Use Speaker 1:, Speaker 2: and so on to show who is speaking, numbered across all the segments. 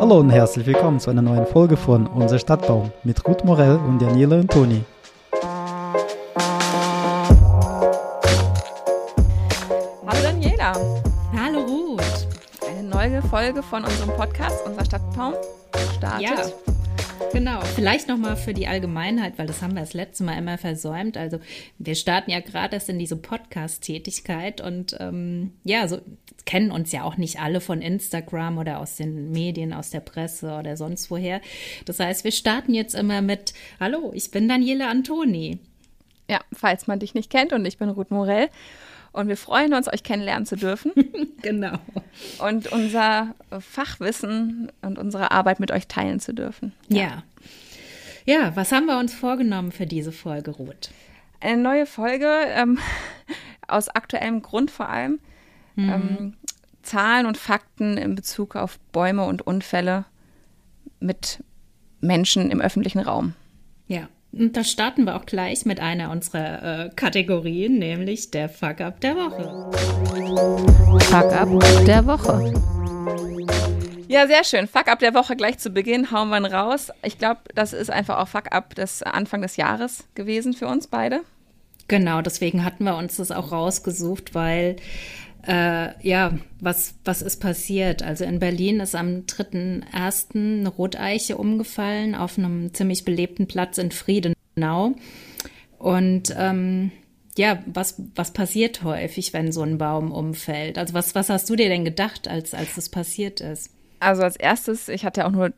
Speaker 1: Hallo und herzlich willkommen zu einer neuen Folge von Unser Stadtbaum mit Ruth Morell und Daniela und Toni.
Speaker 2: Hallo Daniela.
Speaker 3: Hallo Ruth.
Speaker 2: Eine neue Folge von unserem Podcast Unser Stadtbaum startet.
Speaker 3: Ja. Genau, vielleicht nochmal für die Allgemeinheit, weil das haben wir das letzte Mal immer versäumt. Also wir starten ja gerade erst in diese Podcast-Tätigkeit und ähm, ja, so kennen uns ja auch nicht alle von Instagram oder aus den Medien, aus der Presse oder sonst woher. Das heißt, wir starten jetzt immer mit Hallo, ich bin Daniela Antoni.
Speaker 2: Ja, falls man dich nicht kennt und ich bin Ruth Morell. Und wir freuen uns, euch kennenlernen zu dürfen.
Speaker 3: genau.
Speaker 2: Und unser Fachwissen und unsere Arbeit mit euch teilen zu dürfen.
Speaker 3: Ja. ja. Ja, was haben wir uns vorgenommen für diese Folge, Ruth?
Speaker 2: Eine neue Folge, ähm, aus aktuellem Grund vor allem. Mhm. Ähm, Zahlen und Fakten in Bezug auf Bäume und Unfälle mit Menschen im öffentlichen Raum.
Speaker 3: Ja. Und da starten wir auch gleich mit einer unserer äh, Kategorien, nämlich der Fuck-Up der Woche.
Speaker 2: Fuck-Up der Woche. Ja, sehr schön. Fuck-Up der Woche gleich zu Beginn hauen wir ihn raus. Ich glaube, das ist einfach auch Fuck-Up des Anfang des Jahres gewesen für uns beide.
Speaker 3: Genau, deswegen hatten wir uns das auch rausgesucht, weil äh, ja, was, was ist passiert? Also in Berlin ist am 3.1. eine Roteiche umgefallen auf einem ziemlich belebten Platz in Friedenau. Und ähm, ja, was, was passiert häufig, wenn so ein Baum umfällt? Also was, was hast du dir denn gedacht, als, als das passiert ist?
Speaker 2: Also als erstes, ich hatte ja auch nur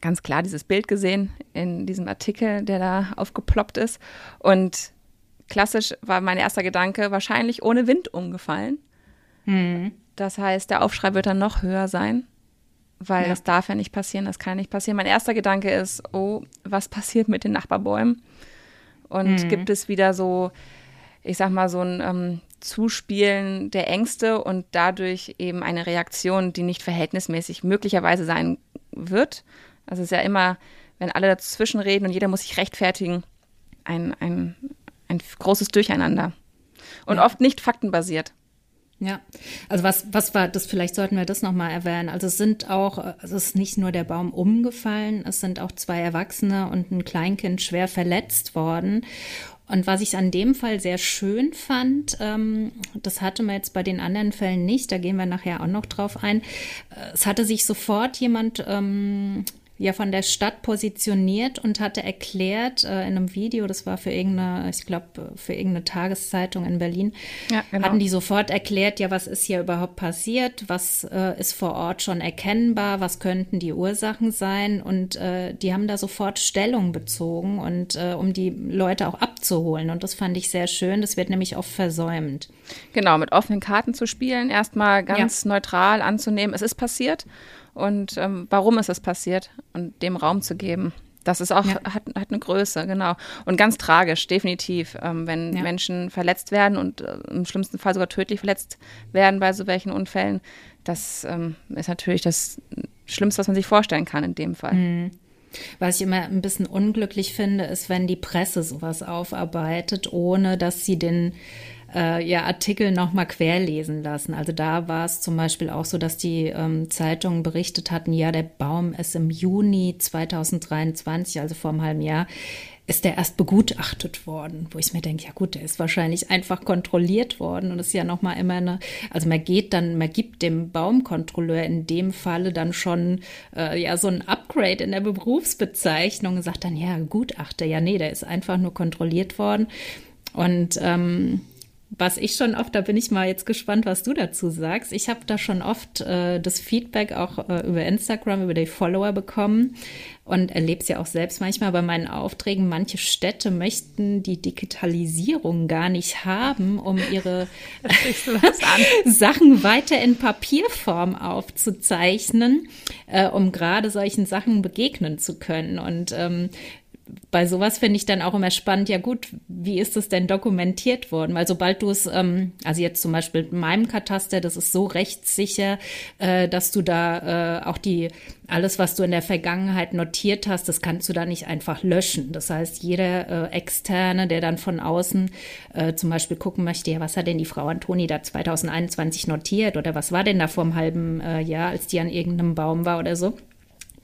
Speaker 2: ganz klar dieses Bild gesehen in diesem Artikel, der da aufgeploppt ist. Und klassisch war mein erster Gedanke, wahrscheinlich ohne Wind umgefallen. Mhm. Das heißt, der Aufschrei wird dann noch höher sein, weil ja. das darf ja nicht passieren, das kann nicht passieren. Mein erster Gedanke ist, oh, was passiert mit den Nachbarbäumen? Und mhm. gibt es wieder so, ich sag mal, so ein ähm, Zuspielen der Ängste und dadurch eben eine Reaktion, die nicht verhältnismäßig möglicherweise sein wird. Also es ist ja immer, wenn alle dazwischen reden und jeder muss sich rechtfertigen, ein, ein, ein großes Durcheinander. Und ja. oft nicht faktenbasiert.
Speaker 3: Ja, also was, was war das, vielleicht sollten wir das nochmal erwähnen. Also es sind auch, also es ist nicht nur der Baum umgefallen, es sind auch zwei Erwachsene und ein Kleinkind schwer verletzt worden. Und was ich an dem Fall sehr schön fand, ähm, das hatte man jetzt bei den anderen Fällen nicht, da gehen wir nachher auch noch drauf ein. Äh, es hatte sich sofort jemand ähm, ja von der Stadt positioniert und hatte erklärt äh, in einem Video, das war für irgendeine, ich glaube, für irgendeine Tageszeitung in Berlin, ja, genau. hatten die sofort erklärt, ja, was ist hier überhaupt passiert, was äh, ist vor Ort schon erkennbar, was könnten die Ursachen sein und äh, die haben da sofort Stellung bezogen und äh, um die Leute auch abzuholen und das fand ich sehr schön, das wird nämlich oft versäumt.
Speaker 2: Genau, mit offenen Karten zu spielen, erstmal ganz ja. neutral anzunehmen, es ist passiert und ähm, warum ist es passiert und dem Raum zu geben. Das ist auch, ja. hat, hat eine Größe, genau. Und ganz tragisch, definitiv, ähm, wenn ja. Menschen verletzt werden und äh, im schlimmsten Fall sogar tödlich verletzt werden bei so welchen Unfällen. Das ähm, ist natürlich das Schlimmste, was man sich vorstellen kann in dem Fall. Mhm.
Speaker 3: Was ich immer ein bisschen unglücklich finde, ist, wenn die Presse sowas aufarbeitet, ohne dass sie den äh, ja, Artikel nochmal querlesen lassen. Also da war es zum Beispiel auch so, dass die ähm, Zeitungen berichtet hatten, ja, der Baum ist im Juni 2023, also vor einem halben Jahr, ist der erst begutachtet worden, wo ich mir denke, ja gut, der ist wahrscheinlich einfach kontrolliert worden und ist ja nochmal immer eine, also man geht dann, man gibt dem Baumkontrolleur in dem Falle dann schon äh, ja so ein Upgrade in der Berufsbezeichnung und sagt dann, ja, Gutachter, ja nee, der ist einfach nur kontrolliert worden und ähm, was ich schon oft, da bin ich mal jetzt gespannt, was du dazu sagst. Ich habe da schon oft äh, das Feedback auch äh, über Instagram, über die Follower bekommen und erlebe es ja auch selbst manchmal bei meinen Aufträgen. Manche Städte möchten die Digitalisierung gar nicht haben, um ihre Sachen weiter in Papierform aufzuzeichnen, äh, um gerade solchen Sachen begegnen zu können. Und ähm, bei sowas finde ich dann auch immer spannend, ja gut, wie ist es denn dokumentiert worden? Weil sobald du es, ähm, also jetzt zum Beispiel in meinem Kataster, das ist so rechtssicher, äh, dass du da äh, auch die, alles, was du in der Vergangenheit notiert hast, das kannst du da nicht einfach löschen. Das heißt, jeder äh, Externe, der dann von außen äh, zum Beispiel gucken möchte, ja, was hat denn die Frau Antoni da 2021 notiert oder was war denn da vor einem halben äh, Jahr, als die an irgendeinem Baum war oder so?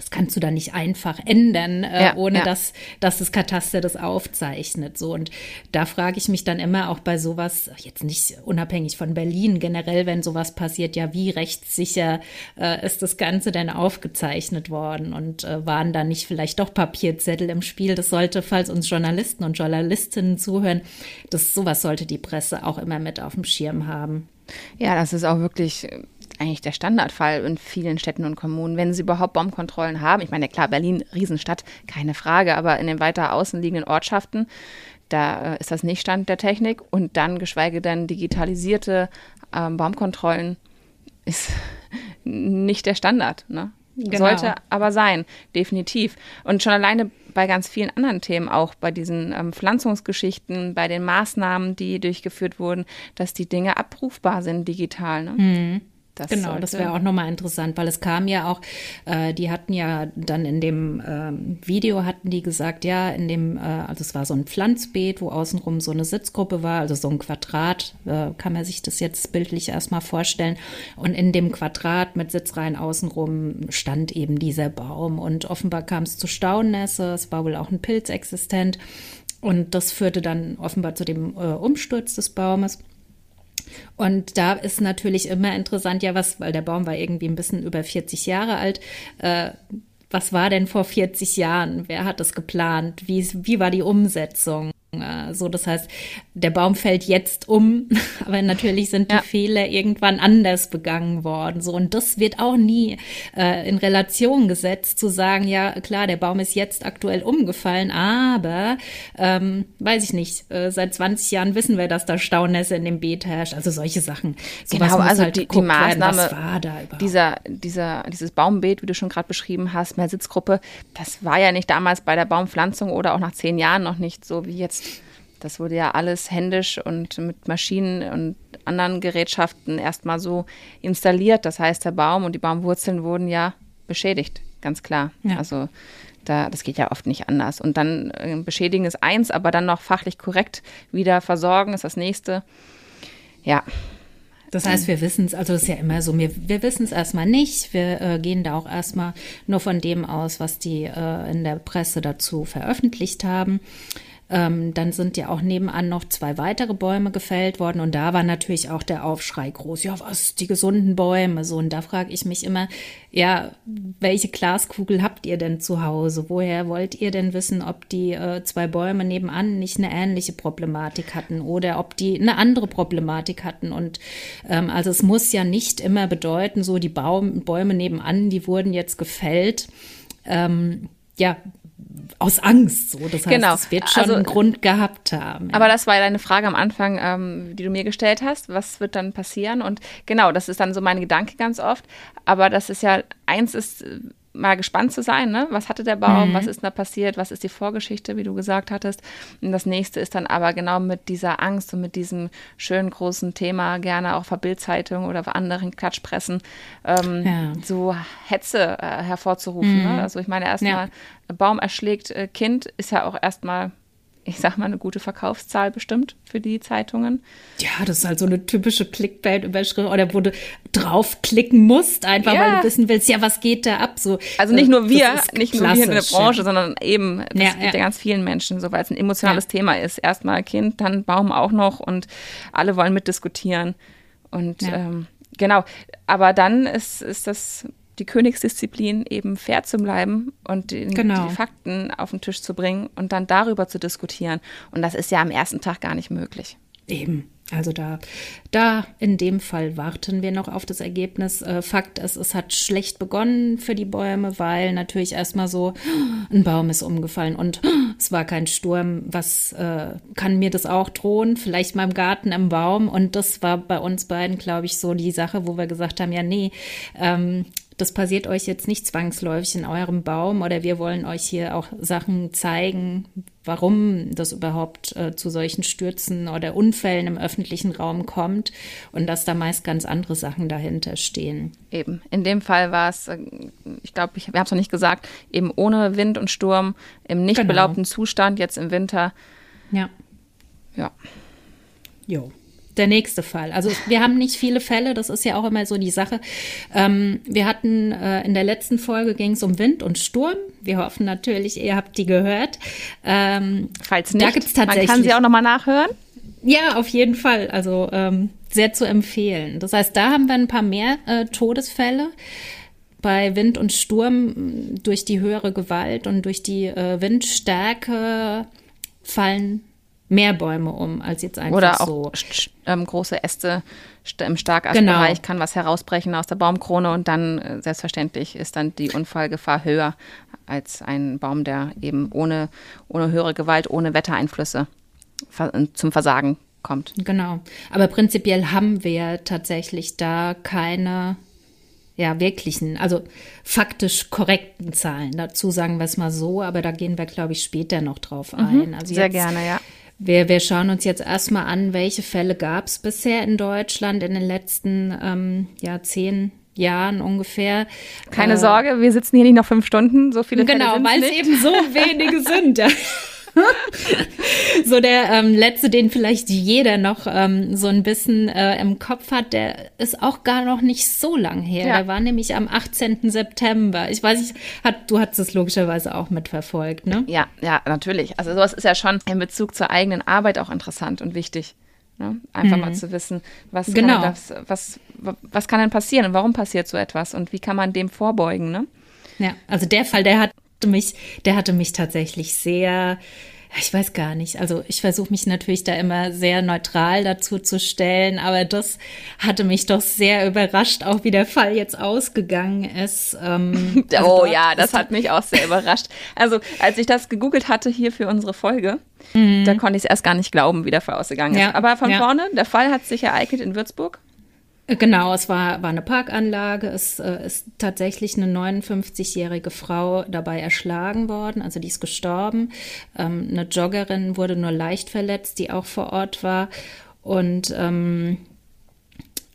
Speaker 3: Das kannst du da nicht einfach ändern, äh, ja, ohne ja. Dass, dass das Kataster das aufzeichnet. So und da frage ich mich dann immer auch bei sowas, jetzt nicht unabhängig von Berlin, generell, wenn sowas passiert, ja, wie rechtssicher äh, ist das Ganze denn aufgezeichnet worden und äh, waren da nicht vielleicht doch Papierzettel im Spiel? Das sollte, falls uns Journalisten und Journalistinnen zuhören, das sowas sollte die Presse auch immer mit auf dem Schirm haben.
Speaker 2: Ja, das ist auch wirklich eigentlich der Standardfall in vielen Städten und Kommunen, wenn sie überhaupt Baumkontrollen haben. Ich meine, klar, Berlin, Riesenstadt, keine Frage, aber in den weiter außen liegenden Ortschaften, da äh, ist das nicht Stand der Technik und dann geschweige denn digitalisierte ähm, Baumkontrollen ist nicht der Standard. Ne? Genau. Sollte aber sein, definitiv. Und schon alleine bei ganz vielen anderen Themen, auch bei diesen ähm, Pflanzungsgeschichten, bei den Maßnahmen, die durchgeführt wurden, dass die Dinge abrufbar sind digital. Ne? Mhm.
Speaker 3: Das genau, sollte. das wäre auch nochmal interessant, weil es kam ja auch, äh, die hatten ja dann in dem ähm, Video hatten die gesagt, ja, in dem, äh, also es war so ein Pflanzbeet, wo außenrum so eine Sitzgruppe war, also so ein Quadrat, äh, kann man sich das jetzt bildlich erstmal vorstellen. Und in dem Quadrat mit Sitzreihen außenrum stand eben dieser Baum und offenbar kam es zu Staunässe, es war wohl auch ein Pilz existent und das führte dann offenbar zu dem äh, Umsturz des Baumes. Und da ist natürlich immer interessant, ja, was, weil der Baum war irgendwie ein bisschen über 40 Jahre alt. Äh, was war denn vor 40 Jahren? Wer hat das geplant? Wie, wie war die Umsetzung? So, das heißt, der Baum fällt jetzt um, aber natürlich sind die ja. Fehler irgendwann anders begangen worden. So, und das wird auch nie äh, in Relation gesetzt, zu sagen, ja, klar, der Baum ist jetzt aktuell umgefallen, aber ähm, weiß ich nicht, äh, seit 20 Jahren wissen wir, dass da Staunässe in dem Beet herrscht. Also solche Sachen.
Speaker 2: So genau, also halt die, die Maßnahme, dieser, dieser, dieses Baumbeet, wie du schon gerade beschrieben hast, mehr Sitzgruppe, das war ja nicht damals bei der Baumpflanzung oder auch nach zehn Jahren noch nicht so wie jetzt das wurde ja alles händisch und mit Maschinen und anderen Gerätschaften erstmal so installiert. Das heißt, der Baum und die Baumwurzeln wurden ja beschädigt, ganz klar. Ja. Also da, das geht ja oft nicht anders. Und dann äh, beschädigen ist eins, aber dann noch fachlich korrekt wieder versorgen ist das nächste. Ja,
Speaker 3: das heißt, wir wissen es, also das ist ja immer so, wir, wir wissen es erstmal nicht. Wir äh, gehen da auch erstmal nur von dem aus, was die äh, in der Presse dazu veröffentlicht haben. Ähm, dann sind ja auch nebenan noch zwei weitere Bäume gefällt worden und da war natürlich auch der Aufschrei groß. Ja, was, die gesunden Bäume? So, und da frage ich mich immer, ja, welche Glaskugel habt ihr denn zu Hause? Woher wollt ihr denn wissen, ob die äh, zwei Bäume nebenan nicht eine ähnliche Problematik hatten oder ob die eine andere Problematik hatten? Und ähm, also es muss ja nicht immer bedeuten, so die Baum, Bäume nebenan, die wurden jetzt gefällt. Ähm, ja, aus Angst. So, das heißt, genau. es wird schon also, einen Grund gehabt haben.
Speaker 2: Ja. Aber das war deine Frage am Anfang, ähm, die du mir gestellt hast. Was wird dann passieren? Und genau, das ist dann so mein Gedanke ganz oft. Aber das ist ja, eins ist mal gespannt zu sein, ne? Was hatte der Baum, mhm. was ist da passiert, was ist die Vorgeschichte, wie du gesagt hattest. Und das nächste ist dann aber genau mit dieser Angst und mit diesem schönen großen Thema, gerne auch für Bildzeitung oder anderen Klatschpressen, ähm, ja. so Hetze äh, hervorzurufen. Ne? Mhm. Ne? Also ich meine erstmal, ja. Baum erschlägt äh, Kind ist ja auch erstmal ich sag mal, eine gute Verkaufszahl bestimmt für die Zeitungen.
Speaker 3: Ja, das ist halt so eine typische Clickbait-Überschrift oder wo du draufklicken musst, einfach ja. weil du wissen willst, ja, was geht da ab? So,
Speaker 2: also nicht nur wir, nicht nur wir in der Branche, ja. sondern eben, das ja, geht ja. ganz vielen Menschen so, weil es ein emotionales Thema ist. Erstmal Kind, dann Baum auch noch und alle wollen mitdiskutieren. Und ähm, genau, aber dann ist, ist das die Königsdisziplin, eben fair zu bleiben und die, genau. die Fakten auf den Tisch zu bringen und dann darüber zu diskutieren. Und das ist ja am ersten Tag gar nicht möglich.
Speaker 3: Eben. Also da, da in dem Fall warten wir noch auf das Ergebnis. Äh, Fakt ist, es hat schlecht begonnen für die Bäume, weil natürlich erstmal so ein Baum ist umgefallen und es war kein Sturm. Was äh, kann mir das auch drohen? Vielleicht mal im Garten im Baum. Und das war bei uns beiden, glaube ich, so die Sache, wo wir gesagt haben, ja, nee, ähm, das passiert euch jetzt nicht zwangsläufig in eurem Baum oder wir wollen euch hier auch Sachen zeigen, warum das überhaupt äh, zu solchen Stürzen oder Unfällen im öffentlichen Raum kommt und dass da meist ganz andere Sachen dahinter stehen.
Speaker 2: Eben. In dem Fall war es, äh, ich glaube, ich, wir haben es noch nicht gesagt, eben ohne Wind und Sturm, im nicht genau. belaubten Zustand, jetzt im Winter.
Speaker 3: Ja.
Speaker 2: Ja.
Speaker 3: Jo der nächste Fall. Also wir haben nicht viele Fälle, das ist ja auch immer so die Sache. Ähm, wir hatten äh, in der letzten Folge ging es um Wind und Sturm. Wir hoffen natürlich, ihr habt die gehört.
Speaker 2: Ähm, Falls nicht, da gibt's tatsächlich, man kann sie auch nochmal nachhören.
Speaker 3: Ja, auf jeden Fall. Also ähm, sehr zu empfehlen. Das heißt, da haben wir ein paar mehr äh, Todesfälle bei Wind und Sturm durch die höhere Gewalt und durch die äh, Windstärke fallen mehr Bäume um als jetzt einfach
Speaker 2: Oder auch
Speaker 3: so.
Speaker 2: Ähm, große Äste im Starkastbereich genau. kann was herausbrechen aus der Baumkrone und dann äh, selbstverständlich ist dann die Unfallgefahr höher als ein Baum, der eben ohne, ohne höhere Gewalt, ohne Wettereinflüsse zum Versagen kommt.
Speaker 3: Genau. Aber prinzipiell haben wir tatsächlich da keine ja, wirklichen, also faktisch korrekten Zahlen. Dazu sagen wir es mal so, aber da gehen wir, glaube ich, später noch drauf mhm. ein.
Speaker 2: Mhm, also sehr gerne, ja.
Speaker 3: Wir, wir schauen uns jetzt erstmal an, welche Fälle gab es bisher in Deutschland in den letzten ähm, ja, zehn Jahren ungefähr.
Speaker 2: Keine äh, Sorge, wir sitzen hier nicht noch fünf Stunden, so viele
Speaker 3: Genau, weil es eben so wenige sind. So der ähm, letzte, den vielleicht jeder noch ähm, so ein bisschen äh, im Kopf hat, der ist auch gar noch nicht so lang her. Ja. Der war nämlich am 18. September. Ich weiß nicht, hat, du hast es logischerweise auch mitverfolgt, ne?
Speaker 2: Ja, ja, natürlich. Also sowas ist ja schon in Bezug zur eigenen Arbeit auch interessant und wichtig. Ne? Einfach mhm. mal zu wissen, was,
Speaker 3: genau.
Speaker 2: kann das, was, was kann denn passieren und warum passiert so etwas und wie kann man dem vorbeugen, ne?
Speaker 3: Ja, also der Fall, der hat mich, der hatte mich tatsächlich sehr, ich weiß gar nicht. Also ich versuche mich natürlich da immer sehr neutral dazu zu stellen, aber das hatte mich doch sehr überrascht, auch wie der Fall jetzt ausgegangen ist.
Speaker 2: Ähm, also oh ja, das hat mich auch sehr überrascht. Also als ich das gegoogelt hatte hier für unsere Folge, mhm. da konnte ich es erst gar nicht glauben, wie der Fall ausgegangen ist. Ja, aber von ja. vorne, der Fall hat sich ereignet in Würzburg.
Speaker 3: Genau, es war, war eine Parkanlage. Es äh, ist tatsächlich eine 59-jährige Frau dabei erschlagen worden, also die ist gestorben. Ähm, eine Joggerin wurde nur leicht verletzt, die auch vor Ort war. Und ähm,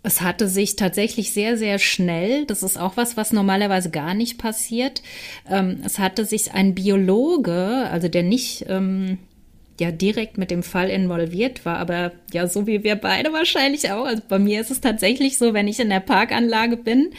Speaker 3: es hatte sich tatsächlich sehr, sehr schnell, das ist auch was, was normalerweise gar nicht passiert, ähm, es hatte sich ein Biologe, also der nicht ähm, ja direkt mit dem Fall involviert war, aber ja, so wie wir beide wahrscheinlich auch. Also bei mir ist es tatsächlich so, wenn ich in der Parkanlage bin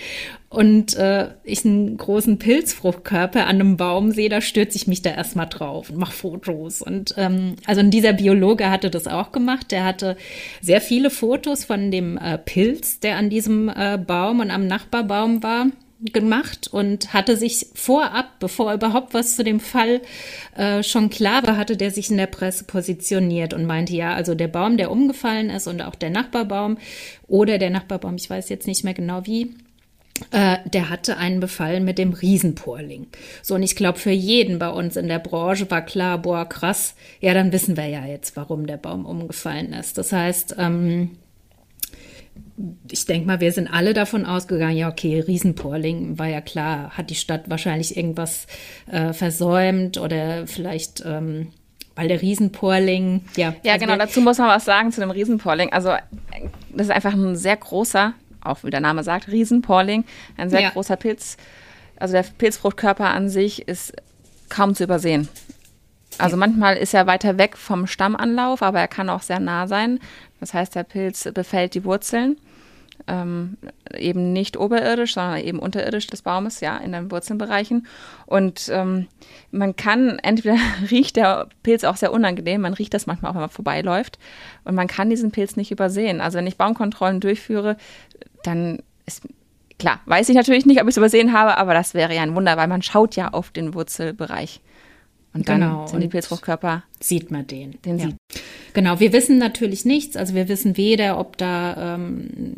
Speaker 3: und äh, ich einen großen Pilzfruchtkörper an einem Baum sehe, da stürze ich mich da erstmal drauf und mache Fotos. Und ähm, also dieser Biologe hatte das auch gemacht. Der hatte sehr viele Fotos von dem äh, Pilz, der an diesem äh, Baum und am Nachbarbaum war gemacht und hatte sich vorab, bevor überhaupt was zu dem Fall äh, schon klar war, hatte der sich in der Presse positioniert und meinte, ja, also der Baum, der umgefallen ist und auch der Nachbarbaum oder der Nachbarbaum, ich weiß jetzt nicht mehr genau wie, äh, der hatte einen Befall mit dem Riesenporling. So, und ich glaube, für jeden bei uns in der Branche war klar, boah, krass, ja, dann wissen wir ja jetzt, warum der Baum umgefallen ist. Das heißt, ähm, ich denke mal, wir sind alle davon ausgegangen, ja, okay, Riesenporling war ja klar, hat die Stadt wahrscheinlich irgendwas äh, versäumt oder vielleicht, ähm, weil der Riesenporling, ja.
Speaker 2: Ja, also genau, dazu muss man was sagen zu dem Riesenporling. Also, das ist einfach ein sehr großer, auch wie der Name sagt, Riesenporling, ein sehr ja. großer Pilz. Also, der Pilzfruchtkörper an sich ist kaum zu übersehen. Also manchmal ist er weiter weg vom Stammanlauf, aber er kann auch sehr nah sein. Das heißt, der Pilz befällt die Wurzeln ähm, eben nicht oberirdisch, sondern eben unterirdisch des Baumes, ja, in den Wurzelbereichen. Und ähm, man kann, entweder riecht der Pilz auch sehr unangenehm, man riecht das manchmal auch, wenn man vorbeiläuft. Und man kann diesen Pilz nicht übersehen. Also wenn ich Baumkontrollen durchführe, dann ist klar, weiß ich natürlich nicht, ob ich es übersehen habe, aber das wäre ja ein Wunder, weil man schaut ja auf den Wurzelbereich. Und dann
Speaker 3: genau.
Speaker 2: sind die Pilzfruchtkörper.
Speaker 3: Sieht man den.
Speaker 2: Den ja.
Speaker 3: Genau, wir wissen natürlich nichts. Also wir wissen weder, ob da. Ähm,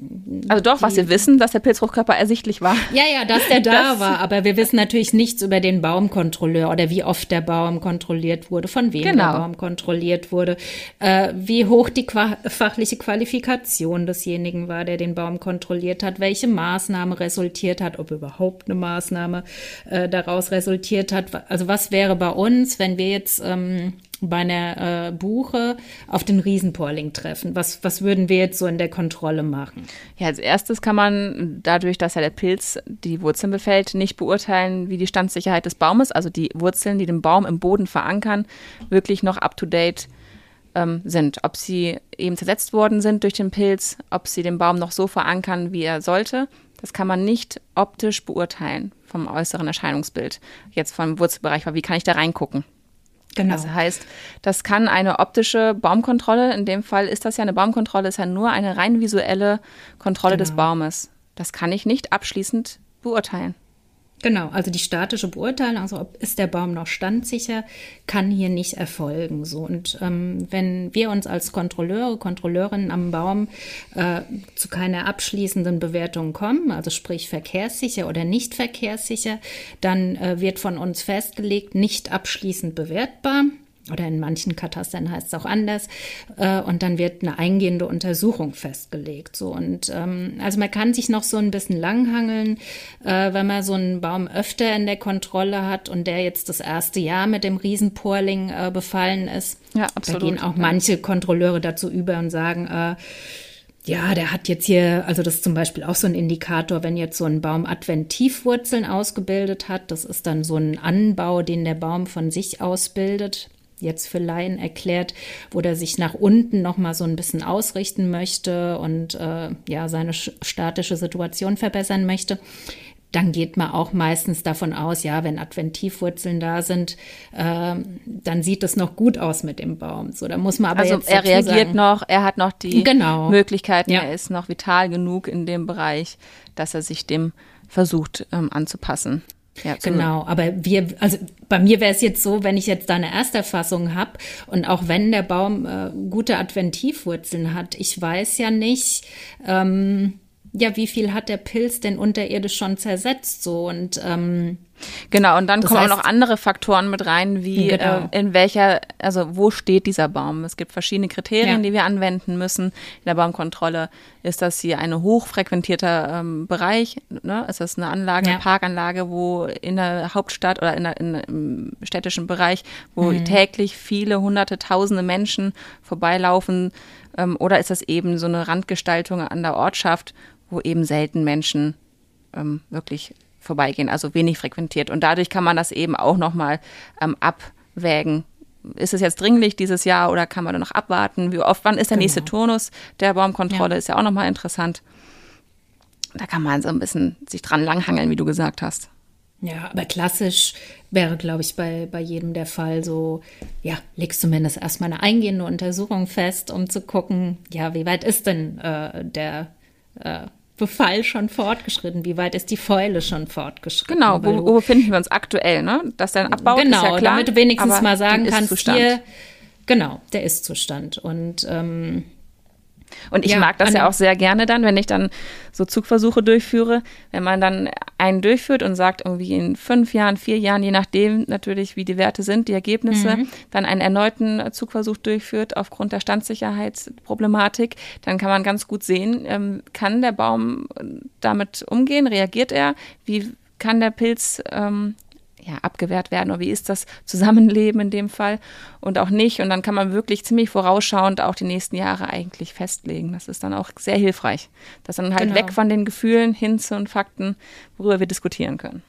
Speaker 2: also doch, was wir wissen, dass der Pilzfruchtkörper ersichtlich war.
Speaker 3: Ja, ja, dass der da das war. Aber wir wissen natürlich nichts über den Baumkontrolleur oder wie oft der Baum kontrolliert wurde, von wem genau. der Baum kontrolliert wurde, äh, wie hoch die qua fachliche Qualifikation desjenigen war, der den Baum kontrolliert hat, welche Maßnahme resultiert hat, ob überhaupt eine Maßnahme äh, daraus resultiert hat. Also was wäre bei uns, wenn wir jetzt ähm, bei einer äh, Buche auf den Riesenporling treffen? Was, was würden wir jetzt so in der Kontrolle machen?
Speaker 2: Ja, als erstes kann man dadurch, dass ja der Pilz die Wurzeln befällt, nicht beurteilen, wie die Standsicherheit des Baumes, also die Wurzeln, die den Baum im Boden verankern, wirklich noch up-to-date ähm, sind. Ob sie eben zersetzt worden sind durch den Pilz, ob sie den Baum noch so verankern, wie er sollte. Das kann man nicht optisch beurteilen vom äußeren Erscheinungsbild. Jetzt vom Wurzelbereich, weil wie kann ich da reingucken? Genau. Das heißt, das kann eine optische Baumkontrolle, in dem Fall ist das ja eine Baumkontrolle, ist ja nur eine rein visuelle Kontrolle genau. des Baumes. Das kann ich nicht abschließend beurteilen.
Speaker 3: Genau, also die statische Beurteilung, also ob ist der Baum noch standsicher, kann hier nicht erfolgen. So und ähm, wenn wir uns als Kontrolleure, Kontrolleurinnen am Baum äh, zu keiner abschließenden Bewertung kommen, also sprich verkehrssicher oder nicht verkehrssicher, dann äh, wird von uns festgelegt, nicht abschließend bewertbar oder in manchen Katastern heißt es auch anders. Äh, und dann wird eine eingehende Untersuchung festgelegt. So und ähm, also man kann sich noch so ein bisschen langhangeln, äh, wenn man so einen Baum öfter in der Kontrolle hat und der jetzt das erste Jahr mit dem Riesenporling äh, befallen ist. Ja, absolut. Da gehen auch manche Kontrolleure dazu über und sagen, äh, ja, der hat jetzt hier, also das ist zum Beispiel auch so ein Indikator, wenn jetzt so ein Baum Adventivwurzeln ausgebildet hat, das ist dann so ein Anbau, den der Baum von sich ausbildet jetzt für Laien erklärt, wo der sich nach unten noch mal so ein bisschen ausrichten möchte und äh, ja seine statische Situation verbessern möchte. Dann geht man auch meistens davon aus, ja, wenn Adventivwurzeln da sind, äh, dann sieht es noch gut aus mit dem Baum. So, da muss man aber
Speaker 2: also
Speaker 3: jetzt
Speaker 2: er reagiert sagen, noch, er hat noch die genau. Möglichkeiten, ja. er ist noch vital genug in dem Bereich, dass er sich dem versucht ähm, anzupassen.
Speaker 3: Ja, genau, aber wir, also bei mir wäre es jetzt so, wenn ich jetzt da eine Ersterfassung habe und auch wenn der Baum äh, gute Adventivwurzeln hat, ich weiß ja nicht, ähm, ja, wie viel hat der Pilz denn unterirdisch schon zersetzt so und ähm,
Speaker 2: Genau, und dann kommen heißt, auch noch andere Faktoren mit rein, wie genau. äh, in welcher, also wo steht dieser Baum? Es gibt verschiedene Kriterien, ja. die wir anwenden müssen in der Baumkontrolle. Ist das hier ein hochfrequentierter ähm, Bereich? Ne? Ist das eine Anlage, ja. eine Parkanlage, wo in der Hauptstadt oder in der, in, im städtischen Bereich, wo mhm. täglich viele hunderte, tausende Menschen vorbeilaufen? Ähm, oder ist das eben so eine Randgestaltung an der Ortschaft, wo eben selten Menschen ähm, wirklich vorbeigehen, also wenig frequentiert. Und dadurch kann man das eben auch nochmal ähm, abwägen. Ist es jetzt dringlich dieses Jahr oder kann man da noch abwarten? Wie oft, wann ist der genau. nächste Turnus der Baumkontrolle? Ja. Ist ja auch nochmal interessant. Da kann man so ein bisschen sich dran langhangeln, wie du gesagt hast.
Speaker 3: Ja, aber klassisch wäre, glaube ich, bei, bei jedem der Fall so, ja, legst zumindest erstmal eine eingehende Untersuchung fest, um zu gucken, ja, wie weit ist denn äh, der äh, Befall schon fortgeschritten? Wie weit ist die Fäule schon fortgeschritten?
Speaker 2: Genau, wo, wo befinden wir uns aktuell, ne? Dass der Abbau genau, ist ja klar,
Speaker 3: damit du wenigstens mal sagen kannst, hier, genau, der Ist-Zustand. Und ähm,
Speaker 2: und ich ja, mag das ja auch sehr gerne dann, wenn ich dann so Zugversuche durchführe, wenn man dann einen durchführt und sagt, irgendwie in fünf Jahren, vier Jahren, je nachdem natürlich, wie die Werte sind, die Ergebnisse, mhm. dann einen erneuten Zugversuch durchführt aufgrund der Standsicherheitsproblematik, dann kann man ganz gut sehen, ähm, kann der Baum damit umgehen, reagiert er, wie kann der Pilz ähm, ja, abgewehrt werden oder wie ist das Zusammenleben in dem Fall und auch nicht. Und dann kann man wirklich ziemlich vorausschauend auch die nächsten Jahre eigentlich festlegen. Das ist dann auch sehr hilfreich. Das dann halt genau. weg von den Gefühlen hin zu den Fakten, worüber wir diskutieren können.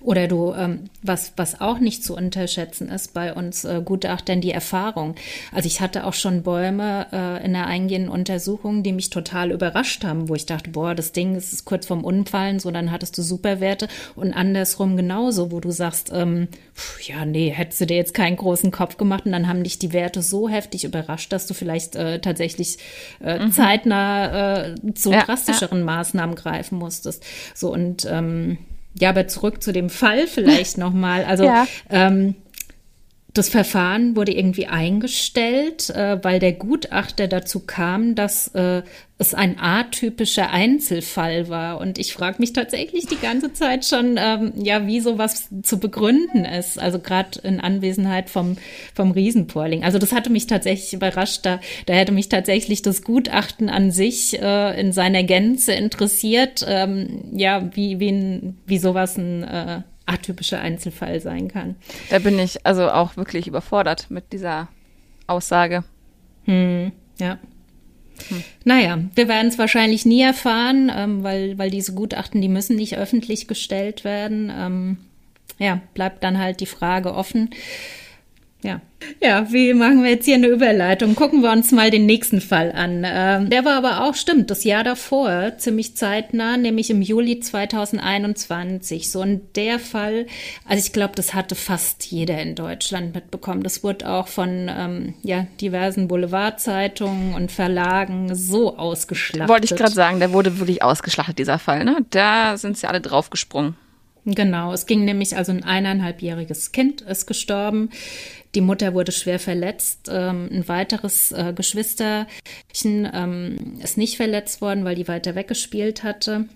Speaker 3: Oder du, ähm, was, was auch nicht zu unterschätzen ist bei uns äh, Gutachtern, die Erfahrung. Also ich hatte auch schon Bäume äh, in der eingehenden Untersuchung, die mich total überrascht haben, wo ich dachte, boah, das Ding ist kurz vorm Umfallen, so dann hattest du Superwerte und andersrum genauso, wo du sagst, ähm, pf, ja, nee, hättest du dir jetzt keinen großen Kopf gemacht und dann haben dich die Werte so heftig überrascht, dass du vielleicht äh, tatsächlich äh, mhm. zeitnah äh, zu ja, drastischeren ja. Maßnahmen greifen musstest. So und ähm, ja, aber zurück zu dem Fall vielleicht nochmal. Also ja. ähm, das Verfahren wurde irgendwie eingestellt, äh, weil der Gutachter dazu kam, dass äh, es ein atypischer Einzelfall war. Und ich frage mich tatsächlich die ganze Zeit schon, ähm, ja, wie sowas zu begründen ist. Also gerade in Anwesenheit vom, vom Riesenporling. Also das hatte mich tatsächlich überrascht. Da, da hätte mich tatsächlich das Gutachten an sich äh, in seiner Gänze interessiert. Ähm, ja, wie, wie, ein, wie sowas ein äh, atypischer Einzelfall sein kann.
Speaker 2: Da bin ich also auch wirklich überfordert mit dieser Aussage.
Speaker 3: Hm, ja. Hm. Naja, wir werden es wahrscheinlich nie erfahren, ähm, weil, weil diese Gutachten, die müssen nicht öffentlich gestellt werden. Ähm, ja, bleibt dann halt die Frage offen, ja. Ja, wie machen wir jetzt hier eine Überleitung? Gucken wir uns mal den nächsten Fall an. Ähm, der war aber auch, stimmt, das Jahr davor, ziemlich zeitnah, nämlich im Juli 2021. So und der Fall, also ich glaube, das hatte fast jeder in Deutschland mitbekommen. Das wurde auch von ähm, ja, diversen Boulevardzeitungen und Verlagen so ausgeschlachtet.
Speaker 2: Wollte ich gerade sagen, der wurde wirklich ausgeschlachtet, dieser Fall. Ne? Da sind sie alle draufgesprungen.
Speaker 3: Genau, es ging nämlich also ein eineinhalbjähriges Kind ist gestorben. Die Mutter wurde schwer verletzt. Ähm, ein weiteres äh, Geschwisterchen ähm, ist nicht verletzt worden, weil die weiter weggespielt hatte.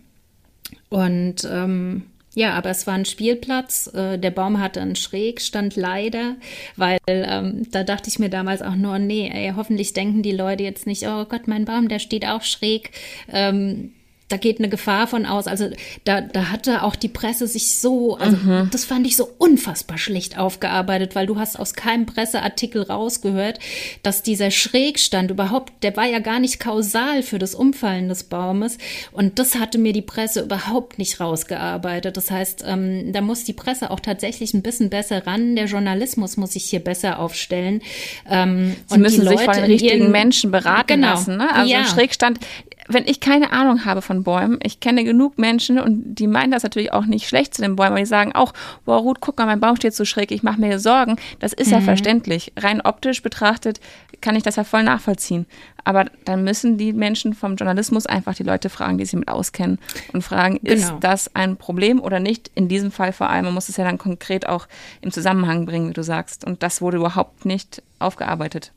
Speaker 3: Und ähm, ja, aber es war ein Spielplatz. Äh, der Baum hatte einen Schrägstand leider, weil ähm, da dachte ich mir damals auch nur, nee, ey, hoffentlich denken die Leute jetzt nicht, oh Gott, mein Baum, der steht auch schräg. Ähm, da geht eine Gefahr von aus. Also da, da hatte auch die Presse sich so, also mhm. das fand ich so unfassbar schlecht aufgearbeitet, weil du hast aus keinem Presseartikel rausgehört, dass dieser Schrägstand überhaupt, der war ja gar nicht kausal für das Umfallen des Baumes. Und das hatte mir die Presse überhaupt nicht rausgearbeitet. Das heißt, ähm, da muss die Presse auch tatsächlich ein bisschen besser ran. Der Journalismus muss sich hier besser aufstellen.
Speaker 2: Ähm, Sie und müssen sich von den richtigen Menschen beraten genau, lassen. Ne? Also ja. Schrägstand, wenn ich keine Ahnung habe von Bäumen, ich kenne genug Menschen und die meinen das natürlich auch nicht schlecht zu den Bäumen, aber die sagen auch, boah Ruth, guck mal, mein Baum steht so schräg, ich mache mir Sorgen. Das ist mhm. ja verständlich. Rein optisch betrachtet kann ich das ja voll nachvollziehen. Aber dann müssen die Menschen vom Journalismus einfach die Leute fragen, die sich mit auskennen und fragen, genau. ist das ein Problem oder nicht? In diesem Fall vor allem, man muss es ja dann konkret auch im Zusammenhang bringen, wie du sagst. Und das wurde überhaupt nicht aufgearbeitet.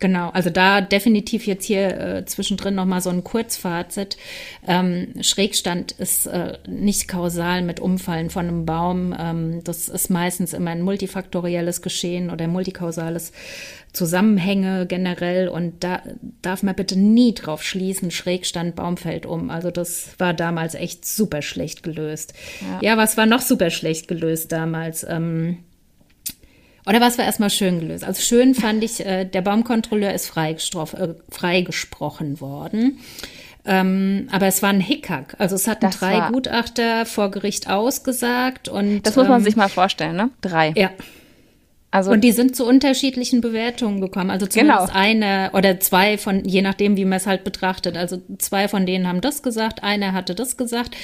Speaker 3: Genau, also da definitiv jetzt hier äh, zwischendrin nochmal so ein Kurzfazit. Ähm, Schrägstand ist äh, nicht kausal mit Umfallen von einem Baum. Ähm, das ist meistens immer ein multifaktorielles Geschehen oder multikausales Zusammenhänge generell. Und da darf man bitte nie drauf schließen, Schrägstand, Baum fällt um. Also das war damals echt super schlecht gelöst. Ja, ja was war noch super schlecht gelöst damals? Ähm, oder was war erstmal schön gelöst? Also schön fand ich, äh, der Baumkontrolleur ist äh, freigesprochen worden. Ähm, aber es war ein Hickhack. Also es hatten das drei Gutachter vor Gericht ausgesagt und
Speaker 2: das muss man ähm, sich mal vorstellen, ne? Drei.
Speaker 3: Ja. Also und die sind zu unterschiedlichen Bewertungen gekommen. Also zumindest genau. eine oder zwei von, je nachdem, wie man es halt betrachtet. Also zwei von denen haben das gesagt, einer hatte das gesagt.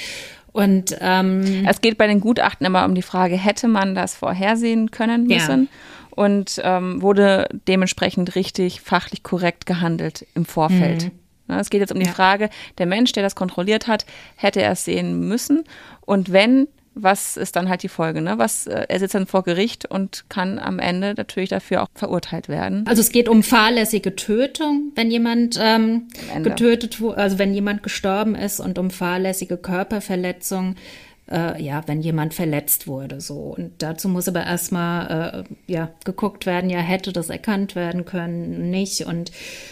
Speaker 3: Und ähm,
Speaker 2: es geht bei den Gutachten immer um die Frage, hätte man das vorhersehen können müssen? Ja. Und ähm, wurde dementsprechend richtig fachlich korrekt gehandelt im Vorfeld. Mhm. Ne, es geht jetzt um die ja. Frage, der Mensch, der das kontrolliert hat, hätte er es sehen müssen? Und wenn, was ist dann halt die Folge? Ne? Was, äh, er sitzt dann vor Gericht und kann am Ende natürlich dafür auch verurteilt werden.
Speaker 3: Also es geht um fahrlässige Tötung, wenn jemand ähm, getötet, also wenn jemand gestorben ist und um fahrlässige Körperverletzung äh, ja, wenn jemand verletzt wurde. So. Und dazu muss aber erstmal äh, ja, geguckt werden, ja, hätte das erkannt werden können, nicht. Und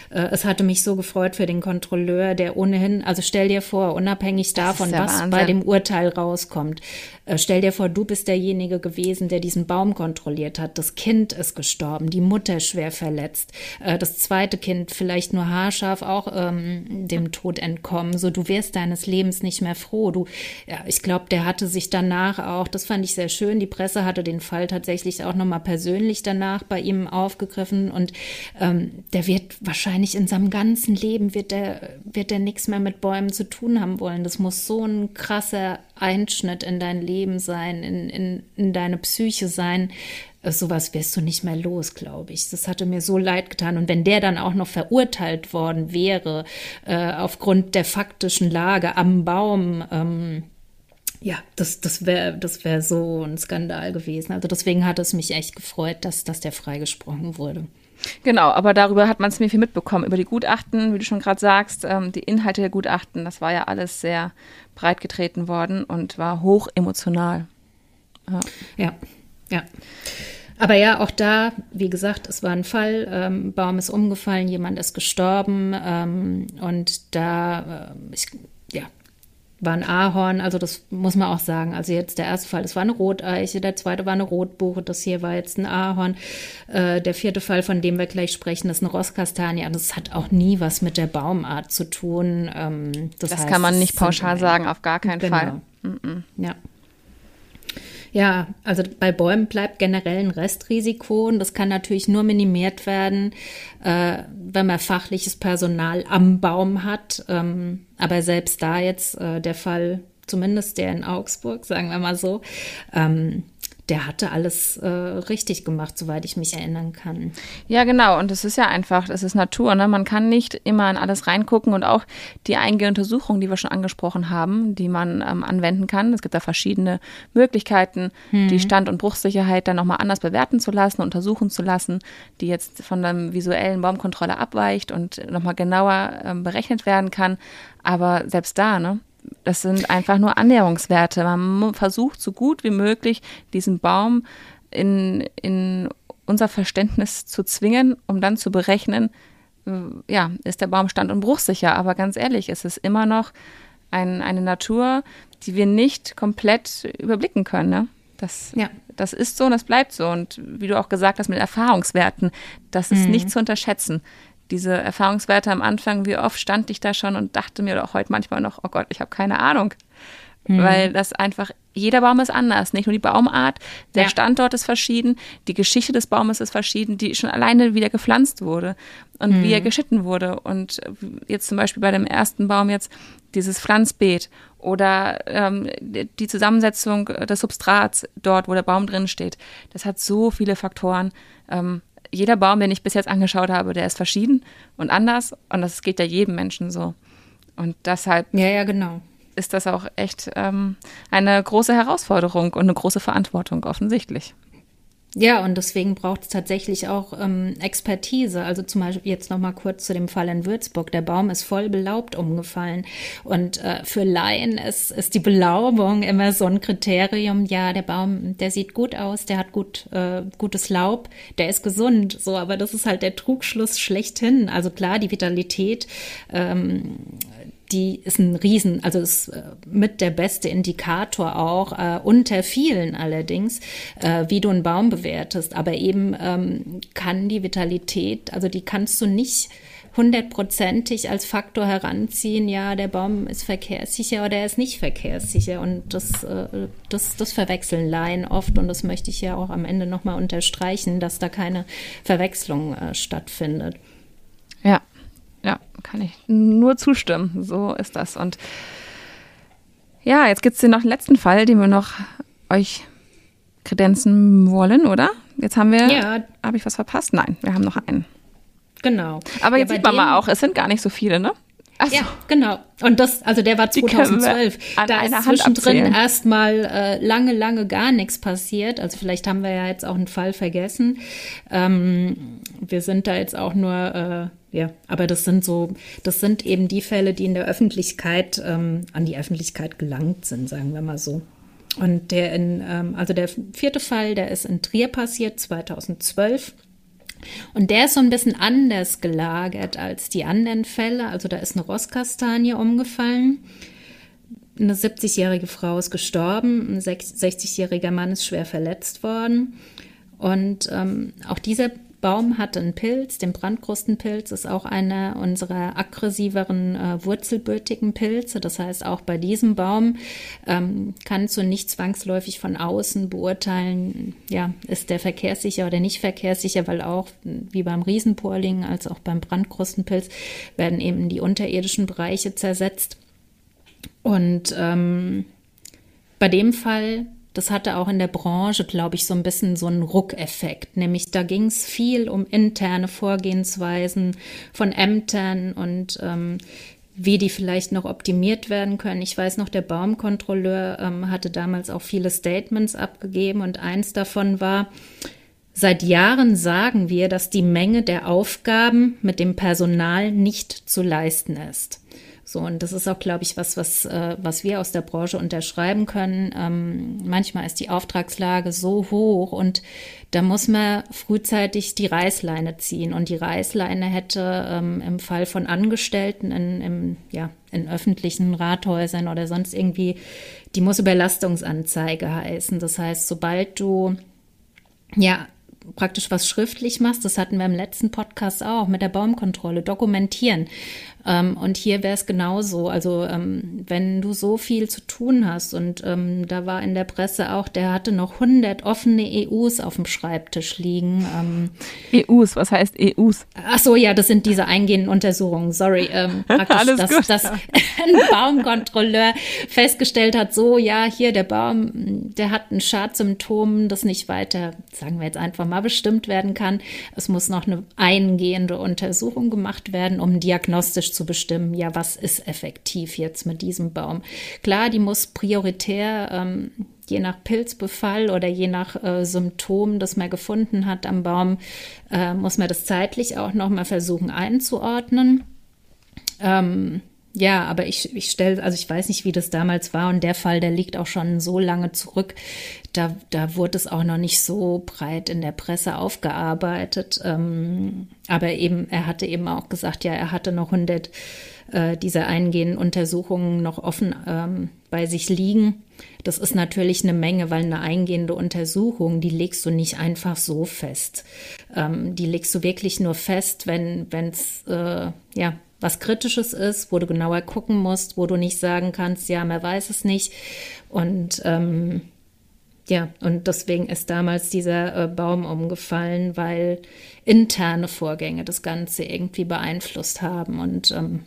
Speaker 3: äh, es hatte mich so gefreut für den Kontrolleur, der ohnehin, also stell dir vor, unabhängig davon, was Wahnsinn. bei dem Urteil rauskommt, äh, stell dir vor, du bist derjenige gewesen, der diesen Baum kontrolliert hat. Das Kind ist gestorben, die Mutter schwer verletzt, äh, das zweite Kind vielleicht nur haarscharf auch ähm, dem Tod entkommen. So, du wärst deines Lebens nicht mehr froh. Du, ja, ich glaube, der hatte sich danach auch, das fand ich sehr schön, die Presse hatte den Fall tatsächlich auch nochmal persönlich danach bei ihm aufgegriffen und ähm, der wird wahrscheinlich in seinem ganzen Leben wird der, wird der nichts mehr mit Bäumen zu tun haben wollen. Das muss so ein krasser Einschnitt in dein Leben sein, in, in, in deine Psyche sein. Äh, sowas wirst du nicht mehr los, glaube ich. Das hatte mir so leid getan. Und wenn der dann auch noch verurteilt worden wäre, äh, aufgrund der faktischen Lage am Baum, ähm, ja, das, das wäre das wär so ein Skandal gewesen. Also deswegen hat es mich echt gefreut, dass, dass der freigesprochen wurde.
Speaker 2: Genau, aber darüber hat man ziemlich viel mitbekommen. Über die Gutachten, wie du schon gerade sagst, ähm, die Inhalte der Gutachten, das war ja alles sehr breit getreten worden und war hoch emotional.
Speaker 3: Ja, ja. ja. Aber ja, auch da, wie gesagt, es war ein Fall, ähm, Baum ist umgefallen, jemand ist gestorben ähm, und da, äh, ich, ja, war ein Ahorn, also das muss man auch sagen. Also jetzt der erste Fall, das war eine Roteiche, der zweite war eine Rotbuche, das hier war jetzt ein Ahorn. Äh, der vierte Fall, von dem wir gleich sprechen, ist eine Rosskastanie. Also das hat auch nie was mit der Baumart zu tun.
Speaker 2: Ähm, das, das heißt, kann man nicht pauschal sagen, auf gar keinen genau. Fall. Mm
Speaker 3: -mm. Ja. Ja, also bei Bäumen bleibt generell ein Restrisiko und das kann natürlich nur minimiert werden, äh, wenn man fachliches Personal am Baum hat. Ähm, aber selbst da jetzt äh, der Fall, zumindest der in Augsburg, sagen wir mal so, ähm, der hatte alles äh, richtig gemacht, soweit ich mich erinnern kann.
Speaker 2: Ja, genau. Und es ist ja einfach, es ist Natur. Ne? Man kann nicht immer in alles reingucken und auch die eingehende Untersuchung, die wir schon angesprochen haben, die man ähm, anwenden kann. Es gibt da verschiedene Möglichkeiten, hm. die Stand- und Bruchsicherheit dann nochmal anders bewerten zu lassen, untersuchen zu lassen, die jetzt von der visuellen Baumkontrolle abweicht und nochmal genauer ähm, berechnet werden kann. Aber selbst da, ne? Das sind einfach nur Annäherungswerte. Man versucht so gut wie möglich, diesen Baum in, in unser Verständnis zu zwingen, um dann zu berechnen, äh, ja, ist der Baum stand- und bruchsicher. Aber ganz ehrlich, es ist immer noch ein, eine Natur, die wir nicht komplett überblicken können. Ne? Das, ja. das ist so und das bleibt so. Und wie du auch gesagt hast mit Erfahrungswerten, das ist mhm. nicht zu unterschätzen diese Erfahrungswerte am Anfang, wie oft stand ich da schon und dachte mir auch heute manchmal noch, oh Gott, ich habe keine Ahnung. Mhm. Weil das einfach, jeder Baum ist anders, nicht nur die Baumart, der ja. Standort ist verschieden, die Geschichte des Baumes ist verschieden, die schon alleine wieder gepflanzt wurde und mhm. wie er geschitten wurde. Und jetzt zum Beispiel bei dem ersten Baum jetzt dieses Pflanzbeet oder ähm, die Zusammensetzung des Substrats dort, wo der Baum drin steht. Das hat so viele Faktoren. Ähm, jeder Baum, den ich bis jetzt angeschaut habe, der ist verschieden und anders. Und das geht ja jedem Menschen so. Und deshalb
Speaker 3: ja, ja, genau.
Speaker 2: ist das auch echt ähm, eine große Herausforderung und eine große Verantwortung offensichtlich.
Speaker 3: Ja, und deswegen braucht es tatsächlich auch ähm, Expertise. Also zum Beispiel jetzt noch mal kurz zu dem Fall in Würzburg. Der Baum ist voll belaubt umgefallen. Und äh, für Laien ist, ist die Belaubung immer so ein Kriterium. Ja, der Baum, der sieht gut aus, der hat gut, äh, gutes Laub, der ist gesund. So, aber das ist halt der Trugschluss schlechthin. Also klar, die Vitalität ähm, die ist ein Riesen, also ist äh, mit der beste Indikator auch, äh, unter vielen allerdings, äh, wie du einen Baum bewertest. Aber eben ähm, kann die Vitalität, also die kannst du nicht hundertprozentig als Faktor heranziehen, ja, der Baum ist verkehrssicher oder er ist nicht verkehrssicher. Und das, äh, das, das verwechseln Laien oft und das möchte ich ja auch am Ende nochmal unterstreichen, dass da keine Verwechslung äh, stattfindet.
Speaker 2: Ja, kann ich nur zustimmen. So ist das. Und ja, jetzt gibt es noch den letzten Fall, den wir noch euch kredenzen wollen, oder? Jetzt haben wir. Ja. Habe ich was verpasst? Nein, wir haben noch einen.
Speaker 3: Genau.
Speaker 2: Aber jetzt ja, sieht man mal auch, es sind gar nicht so viele, ne?
Speaker 3: So. Ja, genau. Und das, also der war 2012. Da ist zwischendrin erstmal äh, lange, lange gar nichts passiert. Also vielleicht haben wir ja jetzt auch einen Fall vergessen. Ähm, wir sind da jetzt auch nur, äh, ja, aber das sind so, das sind eben die Fälle, die in der Öffentlichkeit, ähm, an die Öffentlichkeit gelangt sind, sagen wir mal so. Und der in, ähm, also der vierte Fall, der ist in Trier passiert, 2012. Und der ist so ein bisschen anders gelagert als die anderen Fälle. Also da ist eine Rosskastanie umgefallen. Eine 70-jährige Frau ist gestorben, ein 60-jähriger Mann ist schwer verletzt worden. Und ähm, auch dieser Baum hat einen Pilz, den Brandkrustenpilz ist auch einer unserer aggressiveren äh, wurzelbürtigen Pilze. Das heißt, auch bei diesem Baum ähm, kannst du nicht zwangsläufig von außen beurteilen, ja, ist der verkehrssicher oder nicht verkehrssicher, weil auch wie beim Riesenporling als auch beim Brandkrustenpilz werden eben die unterirdischen Bereiche zersetzt. Und ähm, bei dem Fall das hatte auch in der Branche, glaube ich, so ein bisschen so einen Ruckeffekt. Nämlich da ging es viel um interne Vorgehensweisen von Ämtern und ähm, wie die vielleicht noch optimiert werden können. Ich weiß noch, der Baumkontrolleur ähm, hatte damals auch viele Statements abgegeben und eins davon war, Seit Jahren sagen wir, dass die Menge der Aufgaben mit dem Personal nicht zu leisten ist. So, und das ist auch, glaube ich, was, was, äh, was wir aus der Branche unterschreiben können. Ähm, manchmal ist die Auftragslage so hoch und da muss man frühzeitig die Reißleine ziehen. Und die Reißleine hätte ähm, im Fall von Angestellten in, im, ja, in öffentlichen Rathäusern oder sonst irgendwie, die muss Überlastungsanzeige heißen. Das heißt, sobald du ja, praktisch was schriftlich machst, das hatten wir im letzten Podcast auch mit der Baumkontrolle, dokumentieren. Ähm, und hier wäre es genauso. Also ähm, wenn du so viel zu tun hast und ähm, da war in der Presse auch, der hatte noch 100 offene EUs auf dem Schreibtisch liegen.
Speaker 2: EUs, was heißt EUs?
Speaker 3: Ach so, ja, das sind diese eingehenden Untersuchungen. Sorry, ähm, praktisch, Alles dass, dass ein Baumkontrolleur festgestellt hat, so ja, hier der Baum, der hat ein Schadsymptom, das nicht weiter, sagen wir jetzt einfach mal, bestimmt werden kann. Es muss noch eine eingehende Untersuchung gemacht werden, um diagnostisch zu bestimmen, ja, was ist effektiv jetzt mit diesem Baum. Klar, die muss prioritär ähm, je nach Pilzbefall oder je nach äh, Symptom, das man gefunden hat am Baum, äh, muss man das zeitlich auch noch mal versuchen einzuordnen. Ähm, ja, aber ich, ich stelle, also ich weiß nicht, wie das damals war und der Fall, der liegt auch schon so lange zurück. Da, da wurde es auch noch nicht so breit in der Presse aufgearbeitet. Ähm, aber eben, er hatte eben auch gesagt, ja, er hatte noch 100 äh, dieser eingehenden Untersuchungen noch offen ähm, bei sich liegen. Das ist natürlich eine Menge, weil eine eingehende Untersuchung, die legst du nicht einfach so fest. Ähm, die legst du wirklich nur fest, wenn es äh, ja was Kritisches ist, wo du genauer gucken musst, wo du nicht sagen kannst, ja, man weiß es nicht. Und ähm, ja, und deswegen ist damals dieser äh, Baum umgefallen, weil interne Vorgänge das Ganze irgendwie beeinflusst haben. Und ähm,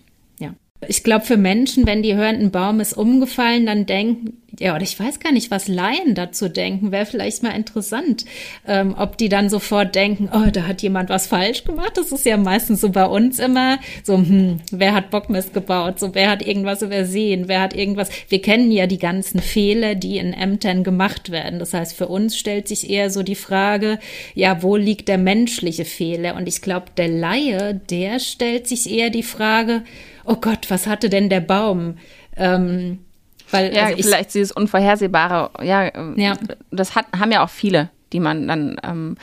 Speaker 3: ich glaube, für Menschen, wenn die hören, ein Baum ist umgefallen, dann denken, ja, oder ich weiß gar nicht, was Laien dazu denken, wäre vielleicht mal interessant, ähm, ob die dann sofort denken, oh, da hat jemand was falsch gemacht. Das ist ja meistens so bei uns immer so, hm, wer hat Bockmist gebaut? So, wer hat irgendwas übersehen? Wer hat irgendwas? Wir kennen ja die ganzen Fehler, die in Ämtern gemacht werden. Das heißt, für uns stellt sich eher so die Frage, ja, wo liegt der menschliche Fehler? Und ich glaube, der Laie, der stellt sich eher die Frage, oh Gott, was hatte denn der Baum? Ähm,
Speaker 2: weil, ja, also ich, vielleicht dieses Unvorhersehbare, ja, ja. das hat, haben ja auch viele, die man dann ähm,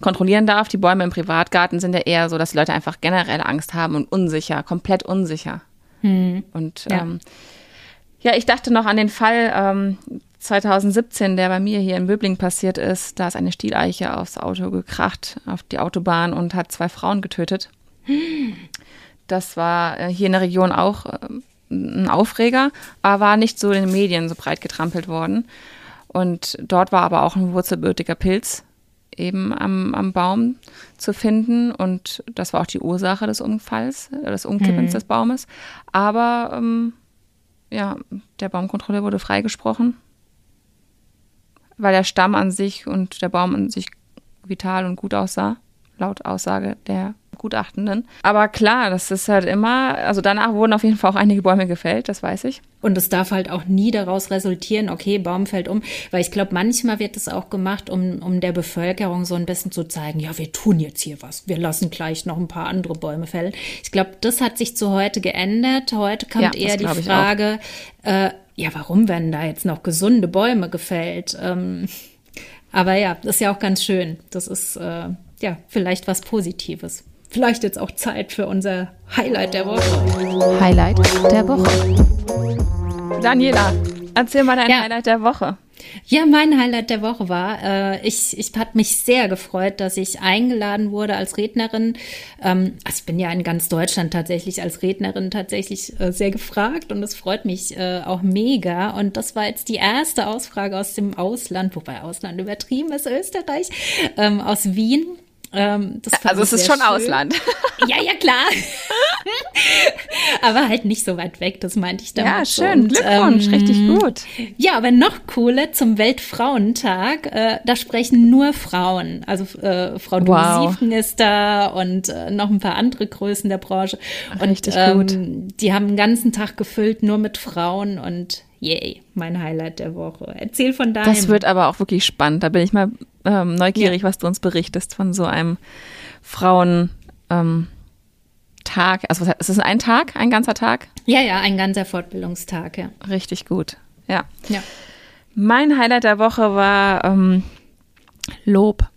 Speaker 2: kontrollieren darf. Die Bäume im Privatgarten sind ja eher so, dass die Leute einfach generell Angst haben und unsicher, komplett unsicher. Hm. Und ja. Ähm, ja, ich dachte noch an den Fall ähm, 2017, der bei mir hier in Böbling passiert ist. Da ist eine Stieleiche aufs Auto gekracht, auf die Autobahn und hat zwei Frauen getötet. Hm. Das war äh, hier in der Region auch äh, ein Aufreger, aber war nicht so in den Medien so breit getrampelt worden. Und dort war aber auch ein wurzelbürtiger Pilz eben am, am Baum zu finden. Und das war auch die Ursache des Unfalls, äh, des Umkippens mhm. des Baumes. Aber ähm, ja, der Baumkontrolleur wurde freigesprochen, weil der Stamm an sich und der Baum an sich vital und gut aussah, laut Aussage der Gutachtenden. Aber klar, das ist halt immer, also danach wurden auf jeden Fall auch einige Bäume gefällt, das weiß ich.
Speaker 3: Und es darf halt auch nie daraus resultieren, okay, Baum fällt um, weil ich glaube, manchmal wird es auch gemacht, um, um der Bevölkerung so ein bisschen zu zeigen, ja, wir tun jetzt hier was, wir lassen gleich noch ein paar andere Bäume fällen. Ich glaube, das hat sich zu heute geändert. Heute kommt ja, eher die Frage, äh, ja, warum werden da jetzt noch gesunde Bäume gefällt? Ähm, aber ja, das ist ja auch ganz schön. Das ist äh, ja vielleicht was Positives vielleicht jetzt auch Zeit für unser Highlight der Woche.
Speaker 2: Highlight der Woche. Daniela, erzähl mal dein ja. Highlight der Woche.
Speaker 3: Ja, mein Highlight der Woche war, äh, ich, ich hat mich sehr gefreut, dass ich eingeladen wurde als Rednerin. Ähm, also ich bin ja in ganz Deutschland tatsächlich als Rednerin tatsächlich äh, sehr gefragt und es freut mich äh, auch mega. Und das war jetzt die erste Ausfrage aus dem Ausland, wobei Ausland übertrieben ist, Österreich, ähm, aus Wien. Ähm,
Speaker 2: also es ist schon schön. Ausland.
Speaker 3: Ja, ja, klar. aber halt nicht so weit weg, das meinte ich damit.
Speaker 2: Ja, schön, und, Glückwunsch, ähm, richtig gut.
Speaker 3: Ja, aber noch cooler, zum Weltfrauentag, äh, da sprechen nur Frauen. Also äh, Frau wow. Siefken ist da und äh, noch ein paar andere Größen der Branche. Und richtig ähm, gut. die haben den ganzen Tag gefüllt nur mit Frauen und yay, mein Highlight der Woche. Erzähl von deinem.
Speaker 2: Das wird aber auch wirklich spannend. Da bin ich mal ähm, neugierig, ja. was du uns berichtest von so einem Frauentag. Ähm, also was, ist es ein Tag, ein ganzer Tag?
Speaker 3: Ja, ja, ein ganzer Fortbildungstag, ja.
Speaker 2: Richtig gut, ja. ja. Mein Highlight der Woche war ähm, Lob.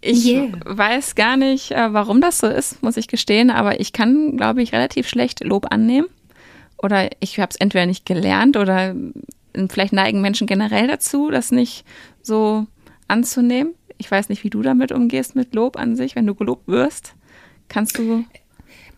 Speaker 2: Ich yeah. weiß gar nicht, äh, warum das so ist, muss ich gestehen, aber ich kann, glaube ich, relativ schlecht Lob annehmen oder ich habe es entweder nicht gelernt oder vielleicht neigen Menschen generell dazu, das nicht so anzunehmen. Ich weiß nicht, wie du damit umgehst mit Lob an sich, wenn du gelobt wirst. Kannst du